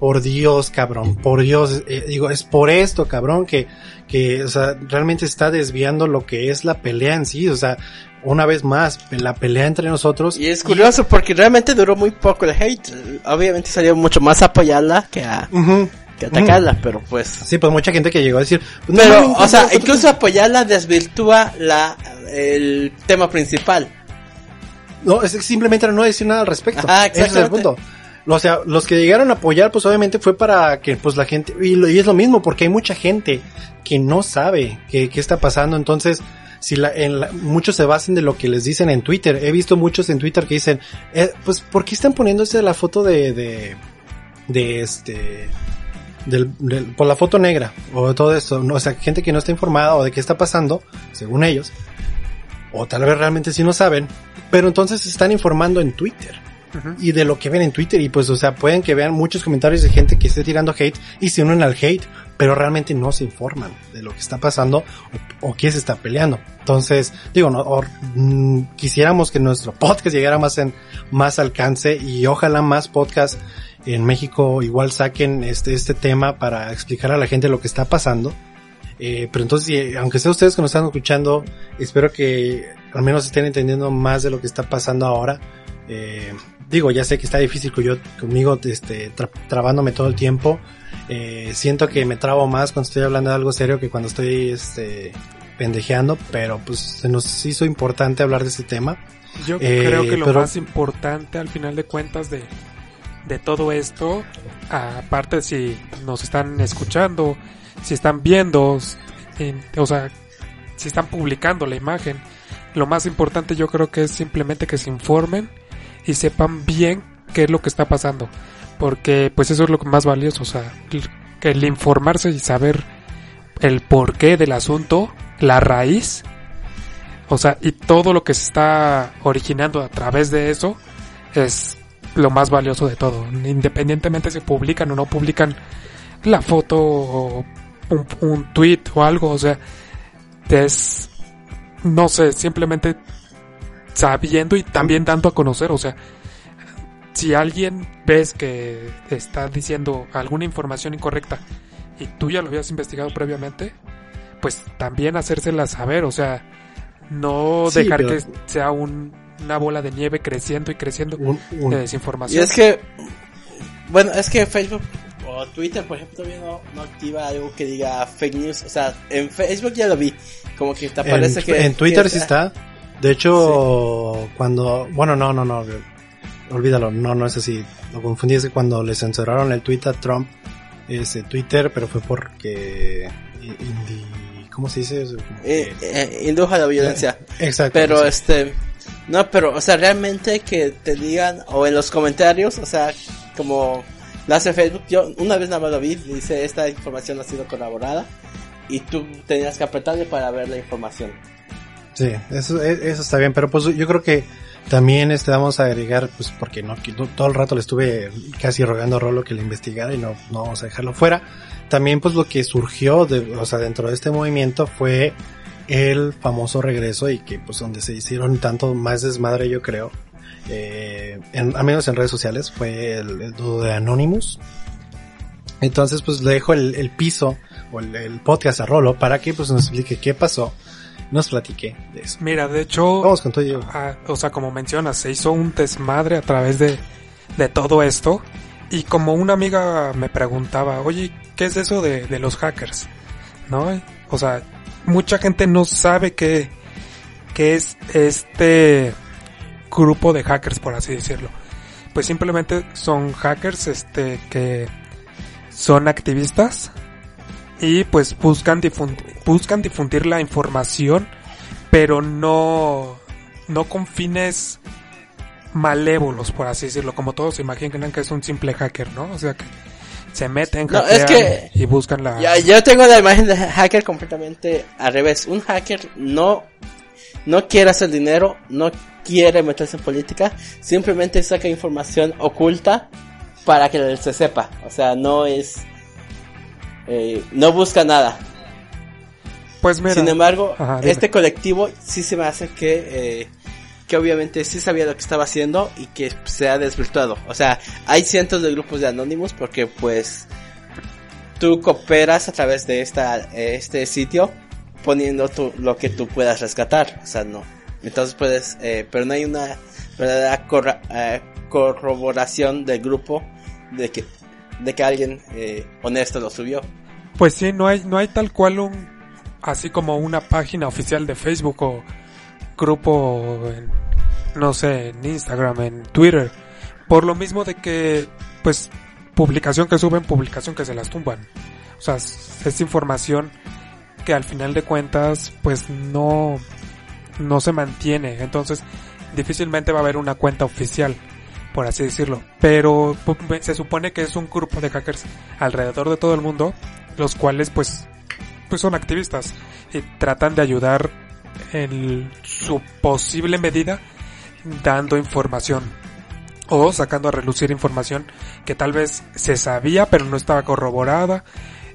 por Dios, cabrón, por Dios, eh, digo, es por esto, cabrón, que, que, o sea, realmente está desviando lo que es la pelea en sí, o sea, una vez más, la pelea entre nosotros. Y es curioso porque realmente duró muy poco el hate. Obviamente salió mucho más a apoyarla que a, que atacarla, pero pues. Sí, pues mucha gente que llegó a decir. Pues, pero, o sea, incluso apoyarla desvirtúa la, el tema principal. No, es simplemente no decir nada al respecto. Ah, Ese es el punto. O sea, los que llegaron a apoyar, pues obviamente fue para que pues la gente, y, es lo mismo, porque hay mucha gente que no sabe qué, está pasando, entonces, si la, en muchos se basan de lo que les dicen en Twitter. He visto muchos en Twitter que dicen, eh, pues, ¿por qué están poniéndose la foto de, de, de este, por la foto negra o todo eso? No, o sea, gente que no está informada o de qué está pasando, según ellos, o tal vez realmente sí no saben, pero entonces se están informando en Twitter y de lo que ven en Twitter. Y pues o sea pueden que vean muchos comentarios de gente que esté tirando hate y se unen al hate pero realmente no se informan de lo que está pasando o, qué se está peleando. Entonces digo no mm, quisiéramos que nuestro podcast llegara más en más alcance y ojalá más podcasts en México igual saquen este este tema para explicar a la gente lo que está pasando. Eh, pero entonces, aunque sea ustedes que nos están escuchando, espero que al menos estén entendiendo más de lo que está pasando ahora. Eh, digo, ya sé que está difícil con yo, conmigo este, trabándome todo el tiempo. Eh, siento que me trabo más cuando estoy hablando de algo serio que cuando estoy este, pendejeando, pero pues se nos hizo importante hablar de ese tema. Yo eh, creo que lo más importante al final de cuentas de, de todo esto, aparte si nos están escuchando, si están viendo, o sea, si están publicando la imagen, lo más importante yo creo que es simplemente que se informen y sepan bien qué es lo que está pasando. Porque pues eso es lo más valioso, o sea, que el informarse y saber el porqué del asunto, la raíz, o sea, y todo lo que se está originando a través de eso es lo más valioso de todo. Independientemente si publican o no publican la foto o un, un tweet o algo, o sea, es, no sé, simplemente sabiendo y también dando a conocer, o sea, si alguien ves que está diciendo alguna información incorrecta y tú ya lo habías investigado previamente, pues también hacérsela saber, o sea, no dejar que sea una bola de nieve creciendo y creciendo de desinformación. Y es que, bueno, es que Facebook o Twitter, por ejemplo, todavía no, activa algo que diga fake news, o sea, en Facebook ya lo vi, como que te parece que... En Twitter sí está. De hecho, cuando, bueno, no, no, no, olvídalo, no, no es así. Lo confundí es que cuando le censuraron el tweet a Trump, ese Twitter, pero fue porque ¿cómo se dice? eso? Eh, eh, indujo a la violencia. Exacto. Pero este, no, pero, o sea, realmente que te digan, o en los comentarios, o sea, como lo hace Facebook, yo una vez nada más lo vi, dice, esta información ha sido colaborada, y tú tenías que apretarle para ver la información. Sí, eso, e, eso está bien, pero pues yo creo que también este vamos a agregar, pues porque no, todo el rato le estuve casi rogando a Rolo que le investigara y no, no vamos a dejarlo fuera. También pues lo que surgió de, o sea, dentro de este movimiento fue el famoso regreso y que pues donde se hicieron tanto más desmadre yo creo, eh, en, al menos en redes sociales, fue el, dudo de Anonymous. Entonces pues le dejo el, piso o el, el, podcast a Rolo para que pues nos explique qué pasó nos platiqué de eso. Mira, de hecho, vamos con todo ah, o sea, como mencionas, se hizo un desmadre a través de, de todo esto. Y como una amiga me preguntaba, oye, ¿qué es eso de, de los hackers? ¿No? O sea, mucha gente no sabe qué, qué es este grupo de hackers, por así decirlo. Pues simplemente son hackers, este, que son activistas y pues buscan difundir, buscan difundir la información, pero no, no con fines malévolos, por así decirlo, como todos se imaginan que es un simple hacker, ¿no? O sea que se meten no, es que y buscan la... Ya, yo tengo la imagen de hacker completamente al revés. Un hacker no, no quiere hacer dinero, no quiere meterse en política, simplemente saca información oculta para que se sepa. O sea, no es eh, no busca nada. Pues mira. Sin embargo, este colectivo sí se me hace que, eh, que obviamente sí sabía lo que estaba haciendo y que se ha desvirtuado. O sea, hay cientos de grupos de anónimos porque pues tú cooperas a través de esta, este sitio poniendo tu, lo que tú puedas rescatar. O sea, no. Entonces puedes, eh, pero no hay una verdadera eh, corroboración del grupo de que, de que alguien eh, honesto lo subió. Pues sí, no hay, no hay tal cual un, así como una página oficial de Facebook o grupo no sé, en Instagram, en Twitter. Por lo mismo de que, pues, publicación que suben, publicación que se las tumban. O sea, es información que al final de cuentas, pues no, no se mantiene. Entonces, difícilmente va a haber una cuenta oficial, por así decirlo. Pero se supone que es un grupo de hackers alrededor de todo el mundo, los cuales pues, pues son activistas y tratan de ayudar en su posible medida dando información o sacando a relucir información que tal vez se sabía pero no estaba corroborada.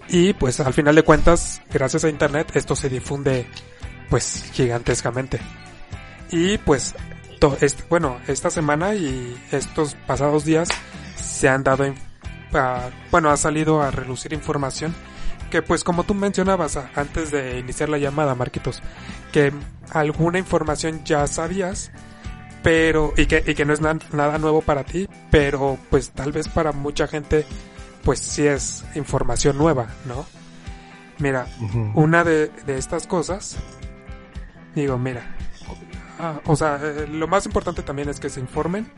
Y pues al final de cuentas gracias a internet esto se difunde pues gigantescamente. Y pues bueno, esta semana y estos pasados días se han dado, bueno, ha salido a relucir información que pues como tú mencionabas antes de iniciar la llamada, Marquitos, que alguna información ya sabías, pero, y que, y que no es nada nuevo para ti, pero pues tal vez para mucha gente pues sí es información nueva, ¿no? Mira, una de, de estas cosas, digo, mira, Ah, o sea, eh, lo más importante también es que se informen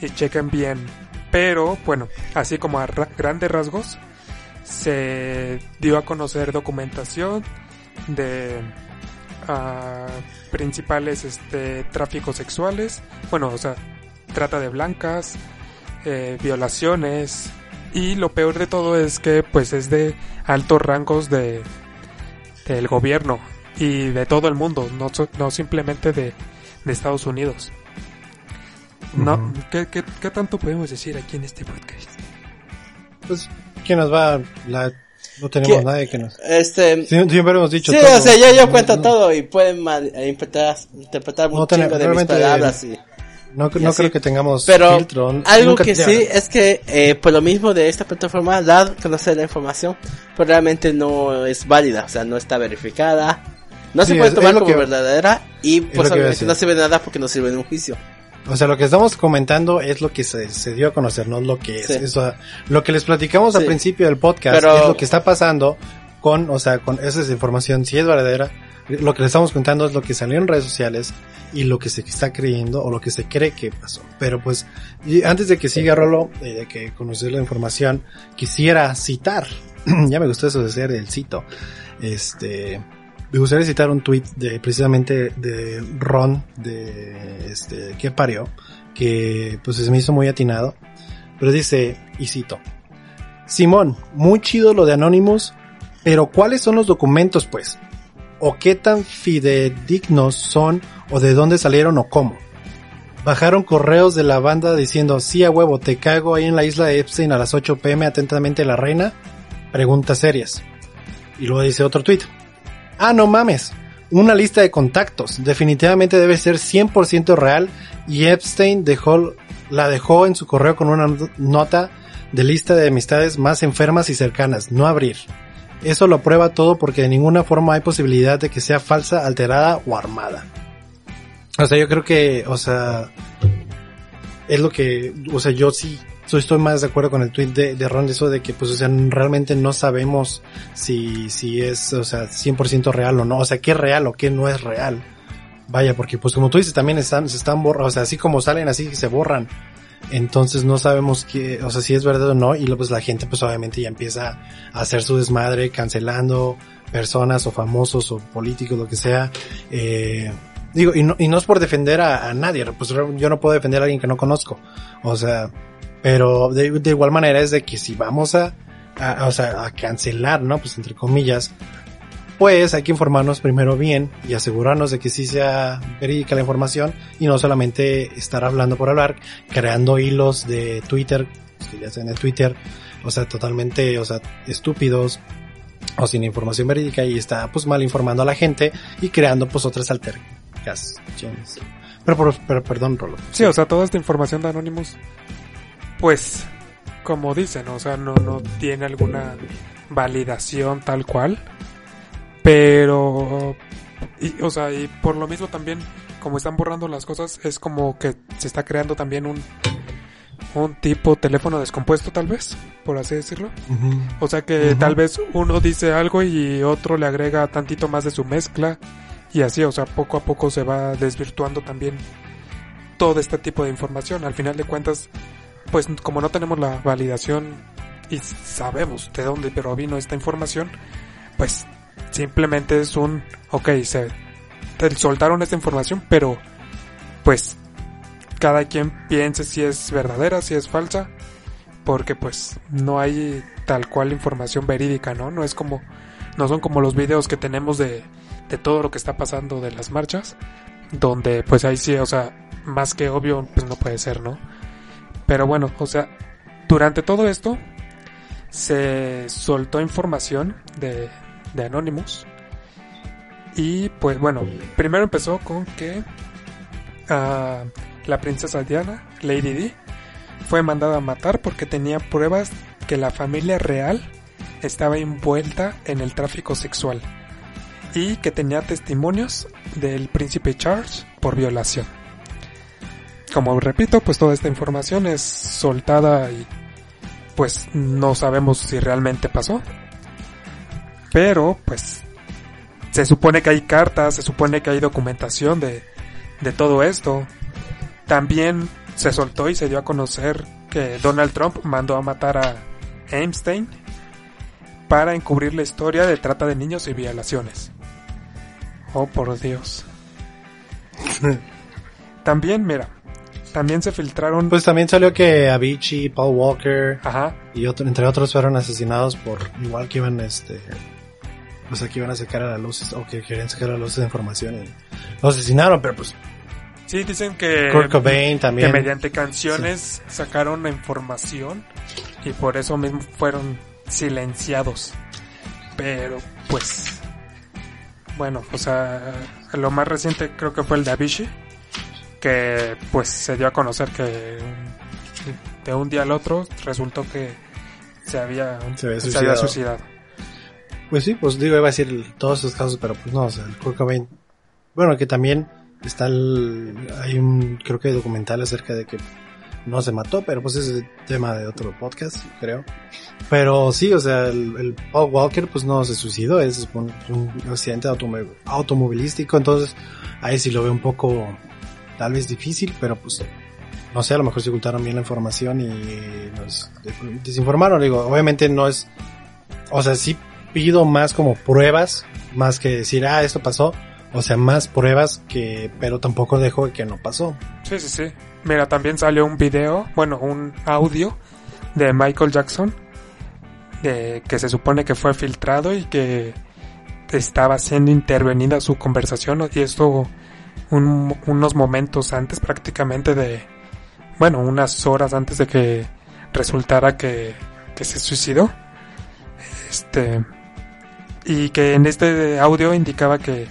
y chequen bien. Pero bueno, así como a grandes rasgos, se dio a conocer documentación de uh, principales este, tráficos sexuales, bueno, o sea, trata de blancas, eh, violaciones y lo peor de todo es que pues es de altos rangos de del gobierno y de todo el mundo, no, no simplemente de de Estados Unidos. No, ¿qué, qué, qué tanto podemos decir aquí en este podcast? Pues, ¿quién nos va? La, no tenemos nadie que nos... Este... siempre hemos dicho Sí, o sea, yo, yo cuento todo y pueden mal, eh, interpretar, interpretar no de mis palabras y... No, no creo que tengamos Pero filtro. algo que sí es que eh, por lo mismo de esta plataforma da a conocer la información, pero realmente no es válida, o sea, no está verificada, no se puede tomar como verdadera y pues no sirve de nada porque no sirve de un juicio. O sea, lo que estamos comentando es lo que se, se dio a conocer, no lo que es. Eso, lo que les platicamos al principio del podcast es lo que está pasando con, o sea, con esa información, si es verdadera, lo que le estamos contando es lo que salió en redes sociales y lo que se está creyendo o lo que se cree que pasó. Pero pues, y antes de que siga Rolo, eh, de que conocer la información, quisiera citar, ya me gustó eso de ser el cito, este, me gustaría citar un tweet de precisamente de Ron de este que parió que pues se me hizo muy atinado. Pero dice y cito Simón muy chido lo de Anonymous pero cuáles son los documentos pues o qué tan fidedignos son o de dónde salieron o cómo bajaron correos de la banda diciendo sí a huevo te cago ahí en la isla de Epstein a las 8 pm atentamente la reina. Preguntas serias y luego dice otro tweet Ah, no mames. Una lista de contactos. Definitivamente debe ser 100% real y Epstein dejó, la dejó en su correo con una nota de lista de amistades más enfermas y cercanas. No abrir. Eso lo prueba todo porque de ninguna forma hay posibilidad de que sea falsa, alterada o armada. O sea, yo creo que, o sea, es lo que, o sea, yo sí estoy más de acuerdo con el tweet de, Ron de eso de que pues o sea realmente no sabemos si, si es o sea 100% real o no, o sea qué es real o qué no es real. Vaya, porque pues como tú dices también están, se están borrando, o sea así como salen así se borran. Entonces no sabemos qué, o sea si es verdad o no y pues la gente pues obviamente ya empieza a hacer su desmadre cancelando personas o famosos o políticos, lo que sea. Eh, digo, y no, y no es por defender a, nadie, pues yo no puedo defender a alguien que no conozco. O sea, pero de, igual manera es de que si vamos a, o sea, a cancelar, ¿no? Pues entre comillas, pues hay que informarnos primero bien y asegurarnos de que sí sea verídica la información y no solamente estar hablando por hablar, creando hilos de Twitter, que ya sean de Twitter, o sea, totalmente, o sea, estúpidos, o sin información verídica y está pues mal informando a la gente y creando pues otras altercaciones. Pero, pero, perdón, Rolo. Sí, o sea, toda esta información de Anonymous, pues, como dicen, o sea, no, no tiene alguna validación tal cual, pero, y, o sea, y por lo mismo también, como están borrando las cosas, es como que se está creando también un, un tipo teléfono descompuesto tal vez, por así decirlo. O sea que tal vez uno dice algo y otro le agrega tantito más de su mezcla y así, o sea, poco a poco se va desvirtuando también todo este tipo de información. Al final de cuentas, pues como no tenemos la validación y sabemos de dónde pero vino esta información, pues simplemente es un, ok, se soltaron esta información, pero pues cada quien piense si es verdadera, si es falsa, porque pues no hay tal cual información verídica, ¿no? No es como, no son como los videos que tenemos de, de todo lo que está pasando de las marchas, donde pues ahí sí, o sea, más que obvio, pues no puede ser, ¿no? Pero bueno, o sea, durante todo esto se soltó información de, de Anonymous. Y pues bueno, primero empezó con que uh, la princesa Diana, Lady Di, fue mandada a matar porque tenía pruebas que la familia real estaba envuelta en el tráfico sexual y que tenía testimonios del príncipe Charles por violación. Como repito, pues toda esta información es soltada y pues no sabemos si realmente pasó. Pero pues se supone que hay cartas, se supone que hay documentación de, de todo esto. También se soltó y se dio a conocer que Donald Trump mandó a matar a Einstein para encubrir la historia de trata de niños y violaciones. Oh, por Dios. también, mira, también se filtraron. Pues también salió que Avicii, Paul Walker Ajá. y otro, entre otros fueron asesinados por igual que iban este pues aquí iban a sacar a la luz o que querían sacar a la luz de información y lo asesinaron, pero pues Sí, dicen que, también. que mediante canciones sacaron la información y por eso mismo fueron silenciados. Pero pues bueno, o sea, lo más reciente creo que fue el de Avicii, que pues se dio a conocer que de un día al otro resultó que se había, se había, suicidado. Pues sí, pues digo, iba a decir todos esos casos, pero pues no, o sea, el Kurt Cobain, bueno, que también Está el, hay un, creo que documental acerca de que no se mató, pero pues es el tema de otro podcast, creo. Pero sí, o sea, el, Paul Walker pues no se suicidó, es un, accidente automovilístico, entonces ahí sí lo veo un poco tal vez difícil, pero pues no sé, a lo mejor se ocultaron bien la información y nos desinformaron, digo, obviamente no es, o sea, sí pido más como pruebas, más que decir, ah, esto pasó, o sea, más pruebas que, pero tampoco dejo que no pasó. Sí, sí, sí. Mira, también salió un video, bueno, un audio de Michael Jackson, de, que se supone que fue filtrado y que estaba siendo intervenida su conversación y esto unos momentos antes prácticamente de, bueno, unas horas antes de que resultara que, que se suicidó. Este, y que en este audio indicaba que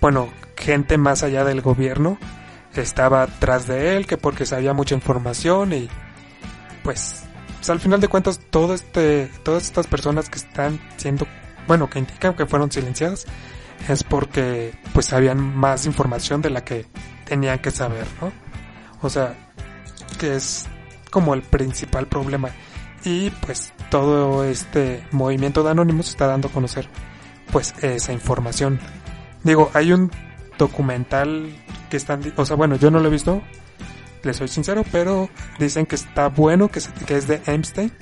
bueno, gente más allá del gobierno estaba atrás de él, que porque sabía mucha información y pues, pues, al final de cuentas todo este, todas estas personas que están siendo, bueno, que indican que fueron silenciadas, es porque pues sabían más información de la que tenían que saber, ¿no? O sea, que es como el principal problema. Y pues todo este movimiento de Anonymous está dando a conocer pues esa información Digo, hay un documental que están, o sea, bueno, yo no lo he visto, le soy sincero, pero dicen que está bueno, que, que es de Einstein,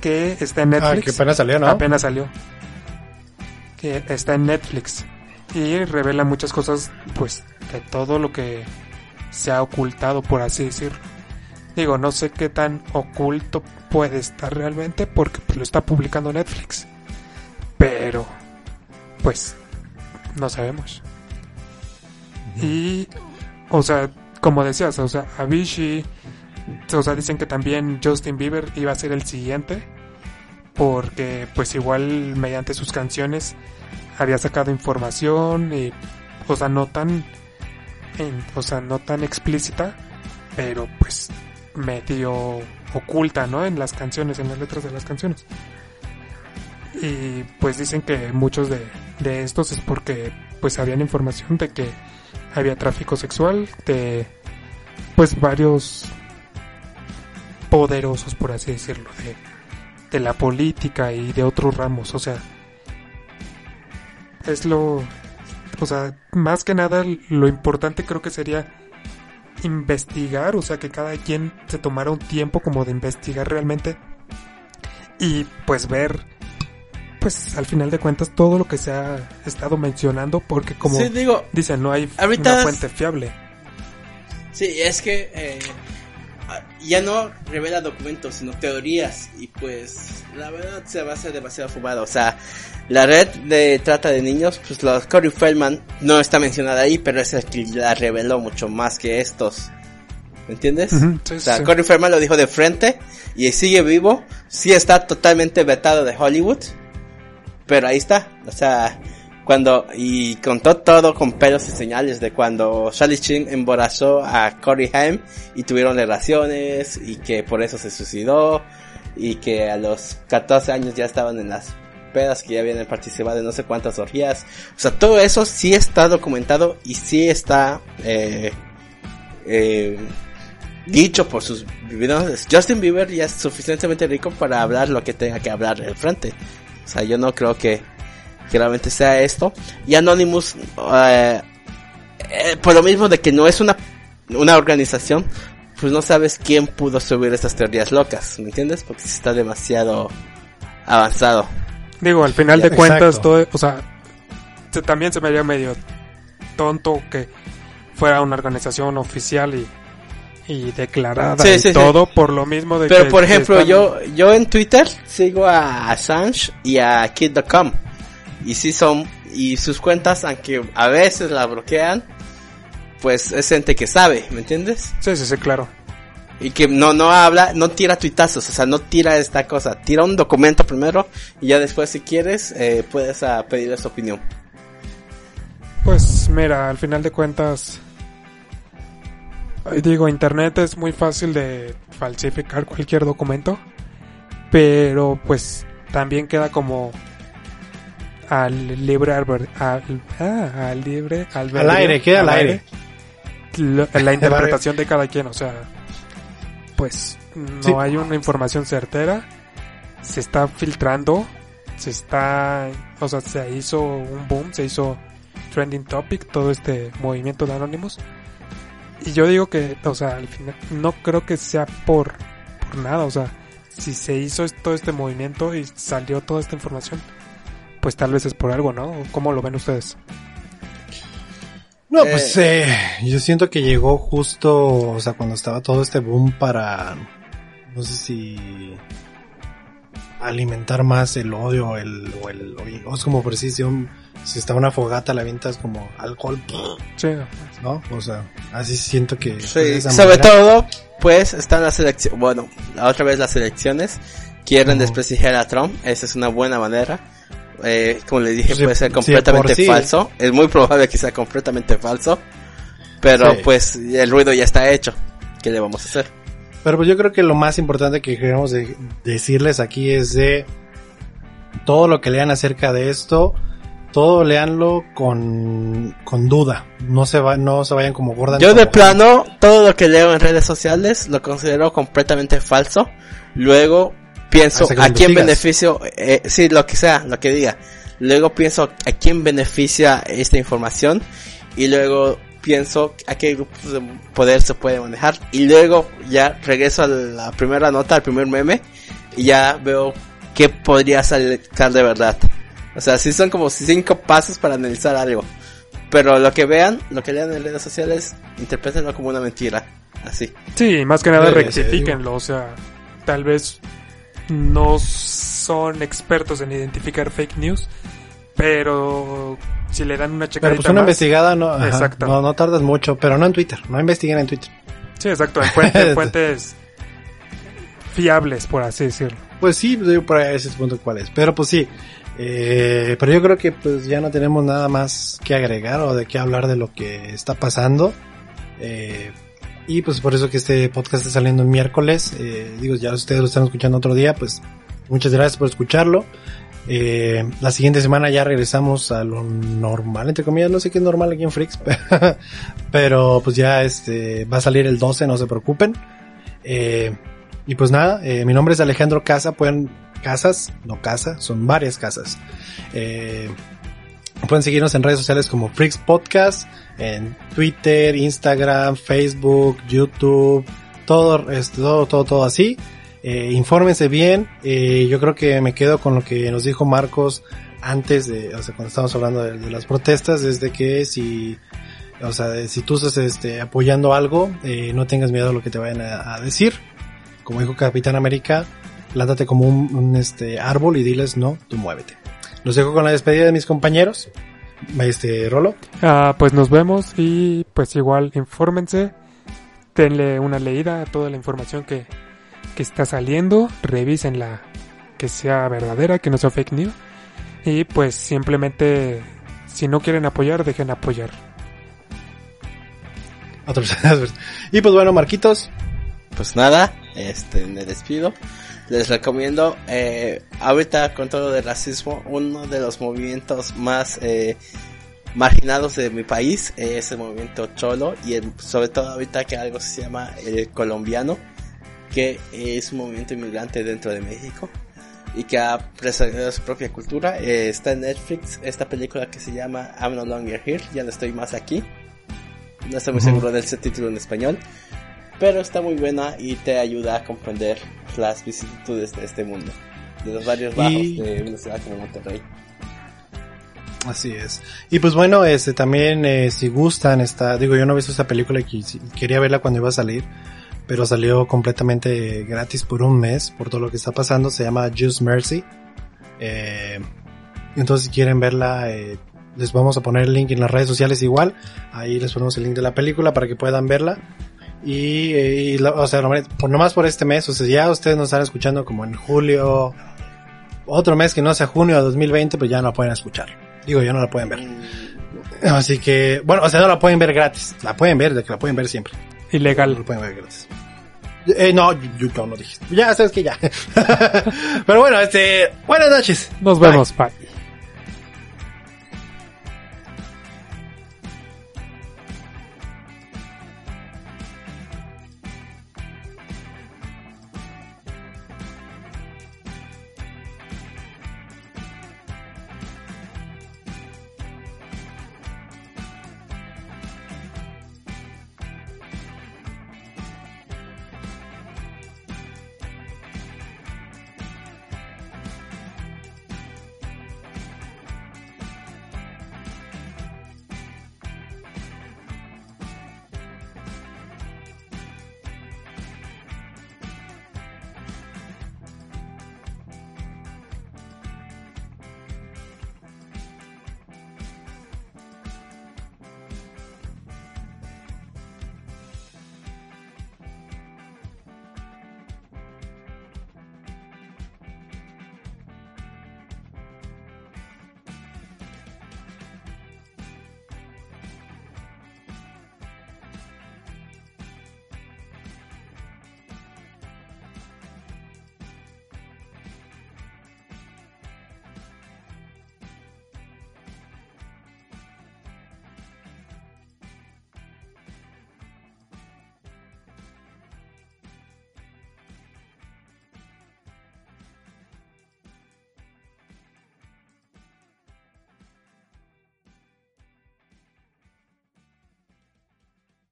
que está en Netflix. Ah, que apenas salió, ¿no? Apenas salió. Está en Netflix. Y revela muchas cosas, pues, de todo lo que se ha ocultado, por así decirlo. Digo, no sé qué tan oculto puede estar realmente porque pues, lo está publicando Netflix. Pero, pues, no sabemos. Y, o sea, como decías, o sea, Avicii, o sea, dicen que también Justin Bieber iba a ser el siguiente, porque pues igual mediante sus canciones había sacado información y o sea no tan o sea no tan explícita pero pues medio oculta no en las canciones en las letras de las canciones. Y pues dicen que muchos de, de estos es porque pues habían información de que había tráfico sexual de pues varios poderosos por así decirlo de de la política y de otros ramos, o sea, es lo, o sea, más que nada lo importante creo que sería investigar, o sea, que cada quien se tomara un tiempo como de investigar realmente y pues ver pues al final de cuentas todo lo que se ha estado mencionando porque como digo, dicen no hay una fuente fiable. Sí, es que eh, ya no revela documentos, sino teorías. Y pues, la verdad se va a hacer demasiado fumado. O sea, la red de trata de niños, pues los Corey Feldman no está mencionada ahí, pero es el que la reveló mucho más que estos. ¿Me entiendes? o sea, Corey Feldman lo dijo de frente y sigue vivo. Sí está totalmente vetado de Hollywood. Pero ahí está. O sea, cuando y contó todo con pelos y señales de cuando Charlie Chin embarazó a Corey Haim y tuvieron relaciones y que por eso se suicidó y que a los 14 años ya estaban en las pedas que ya habían participado en no sé cuántas orgías. O sea, todo eso sí está documentado y sí está eh, eh, dicho por sus videos. Justin Bieber ya es suficientemente rico para hablar lo que tenga que hablar el frente. O sea, yo no creo que que realmente sea esto. Y Anonymous, eh, eh, por lo mismo de que no es una, una organización, pues no sabes quién pudo subir estas teorías locas, ¿me entiendes? Porque está demasiado avanzado. Digo, al final de cuentas, todo, o sea, también se me haría medio tonto que fuera una organización oficial y, y declarada y todo por lo mismo de Pero por ejemplo, yo yo en Twitter sigo a Assange y a Kid.com y si son, y sus cuentas, aunque a veces la bloquean, pues es gente que sabe, ¿me entiendes? Sí, sí, sí, claro. Y que no, no habla, no tira tuitazos, o sea, no tira esta cosa. Tira un documento primero y ya después si quieres eh, puedes uh, pedir su opinión. Pues mira, al final de cuentas, digo, internet es muy fácil de falsificar cualquier documento, pero pues también queda como al libre al, ah, al libre al, aire, queda al, aire. La, interpretación de cada quien, o sea, pues no hay una información certera, se está filtrando, se está, o sea, se hizo un boom, se hizo trending topic todo este movimiento de anónimos. Y yo digo que, o sea, al final no creo que sea por por nada, o sea, si se hizo todo este movimiento y salió toda esta información, pues tal vez es por algo, ¿no? ¿Cómo lo ven ustedes? No, pues eh, eh, yo siento que llegó justo, o sea, cuando estaba todo este boom para, no sé si alimentar más el odio el, o el, o es como precisión, si está una fogata la es como alcohol, sí. ¿no? O sea, así siento que... Sí, sobre todo, pues están las elecciones, bueno, la otra vez las elecciones, quieren desprestigiar a Trump, esa es una buena manera eh, como le dije, puede ser completamente falso. Es muy probable que sea completamente falso. Pero pues el ruido ya está hecho. ¿Qué le vamos a hacer? Pero pues yo creo que lo más importante que queremos decirles aquí es de todo lo que lean acerca de esto, todo leanlo con, con duda. No se va, no se vayan como gordas. Yo de plano, todo lo que leo en redes sociales lo considero completamente falso. Luego pienso a quién beneficio, eh, sí, lo que sea, lo que diga. Luego pienso a quién beneficia esta información y luego pienso a qué grupos de poder se puede manejar y luego ya regreso a la primera nota, al primer meme y ya veo qué podría salir de verdad. O sea, sí son como cinco pasos para analizar algo. Pero lo que vean, lo que lean en redes sociales, interpretenlo como una mentira. Así. Sí, más que nada rectifíquenlo. O sea, tal vez no son expertos en identificar fake news, pero si le dan una checadita Pero pues una investigada no, no, no tardas mucho, pero no en Twitter, no investiguen en Twitter. Sí, exacto, en fuentes, fuentes fiables, por así decirlo. pues sí, por ese punto cuál es. Pero pues sí, eh, pero yo creo que pues ya no tenemos nada más que agregar o de qué hablar de lo que está pasando. Eh, y pues por eso que este podcast está saliendo el miércoles. Eh, digo, ya ustedes lo están escuchando otro día, pues muchas gracias por escucharlo. Eh, la siguiente semana ya regresamos a lo normal, entre comillas, no sé qué es normal aquí en Freaks, pero pues ya este va a salir el 12, no se preocupen. Eh, y pues nada, mi nombre es Alejandro Casa, pueden, casas, no casa, son varias casas. Pueden seguirnos en redes sociales como Freaks Podcast, en Twitter, Instagram, Facebook, YouTube, todo, todo, todo, todo así. Eh, infórmense bien. Eh, yo creo que me quedo con lo que nos dijo Marcos antes de, o sea, cuando estábamos hablando de, las protestas, es de que si, o sea, si tú estás este, apoyando algo, eh, no tengas miedo a lo que te vayan a, decir. Como dijo Capitán América, plántate como un, este, árbol y diles no, tú muévete. Los dejo con la despedida de mis compañeros. Este, Rolo. Ah, pues nos vemos y pues igual infórmense, denle una leída a toda la información que, que está saliendo, revisen la que sea verdadera, que no sea fake news. Y pues simplemente, si no quieren apoyar, dejen apoyar. y pues bueno, Marquitos. Pues nada, este, me despido. Les recomiendo, eh, ahorita con todo el racismo, uno de los movimientos más eh, marginados de mi país es el movimiento cholo y sobre todo ahorita que algo se llama el colombiano que es un movimiento inmigrante dentro de México y que ha preservado su propia cultura. Eh, está en Netflix esta película que se llama I'm No Longer Here, ya no estoy más aquí. No estoy muy seguro del título en español, pero está muy buena y te ayuda a comprender las vicisitudes de este mundo, de los varios bajos de una ciudad como Monterrey. Así es. Y pues bueno, este también eh, si gustan esta, digo yo no he visto esta película y quería verla cuando iba a salir pero salió completamente gratis por un mes por todo lo que está pasando. Se llama Just Mercy. Eh, entonces si quieren verla, eh, les vamos a poner el link en las redes sociales igual. Ahí les ponemos el link de la película para que puedan verla. Y, y o sea, por, nomás por este mes, o sea, ya ustedes nos están escuchando como en julio, otro mes que no sea junio de 2020, pues ya no la pueden escuchar. Digo, ya no la pueden ver. Así que, bueno, o sea, no la pueden ver gratis. La pueden ver, de que la pueden ver siempre. Ilegal. Eh, no, yo, no dije. Ya sabes que ya. Pero bueno, este, buenas noches. Nos vemos, bye.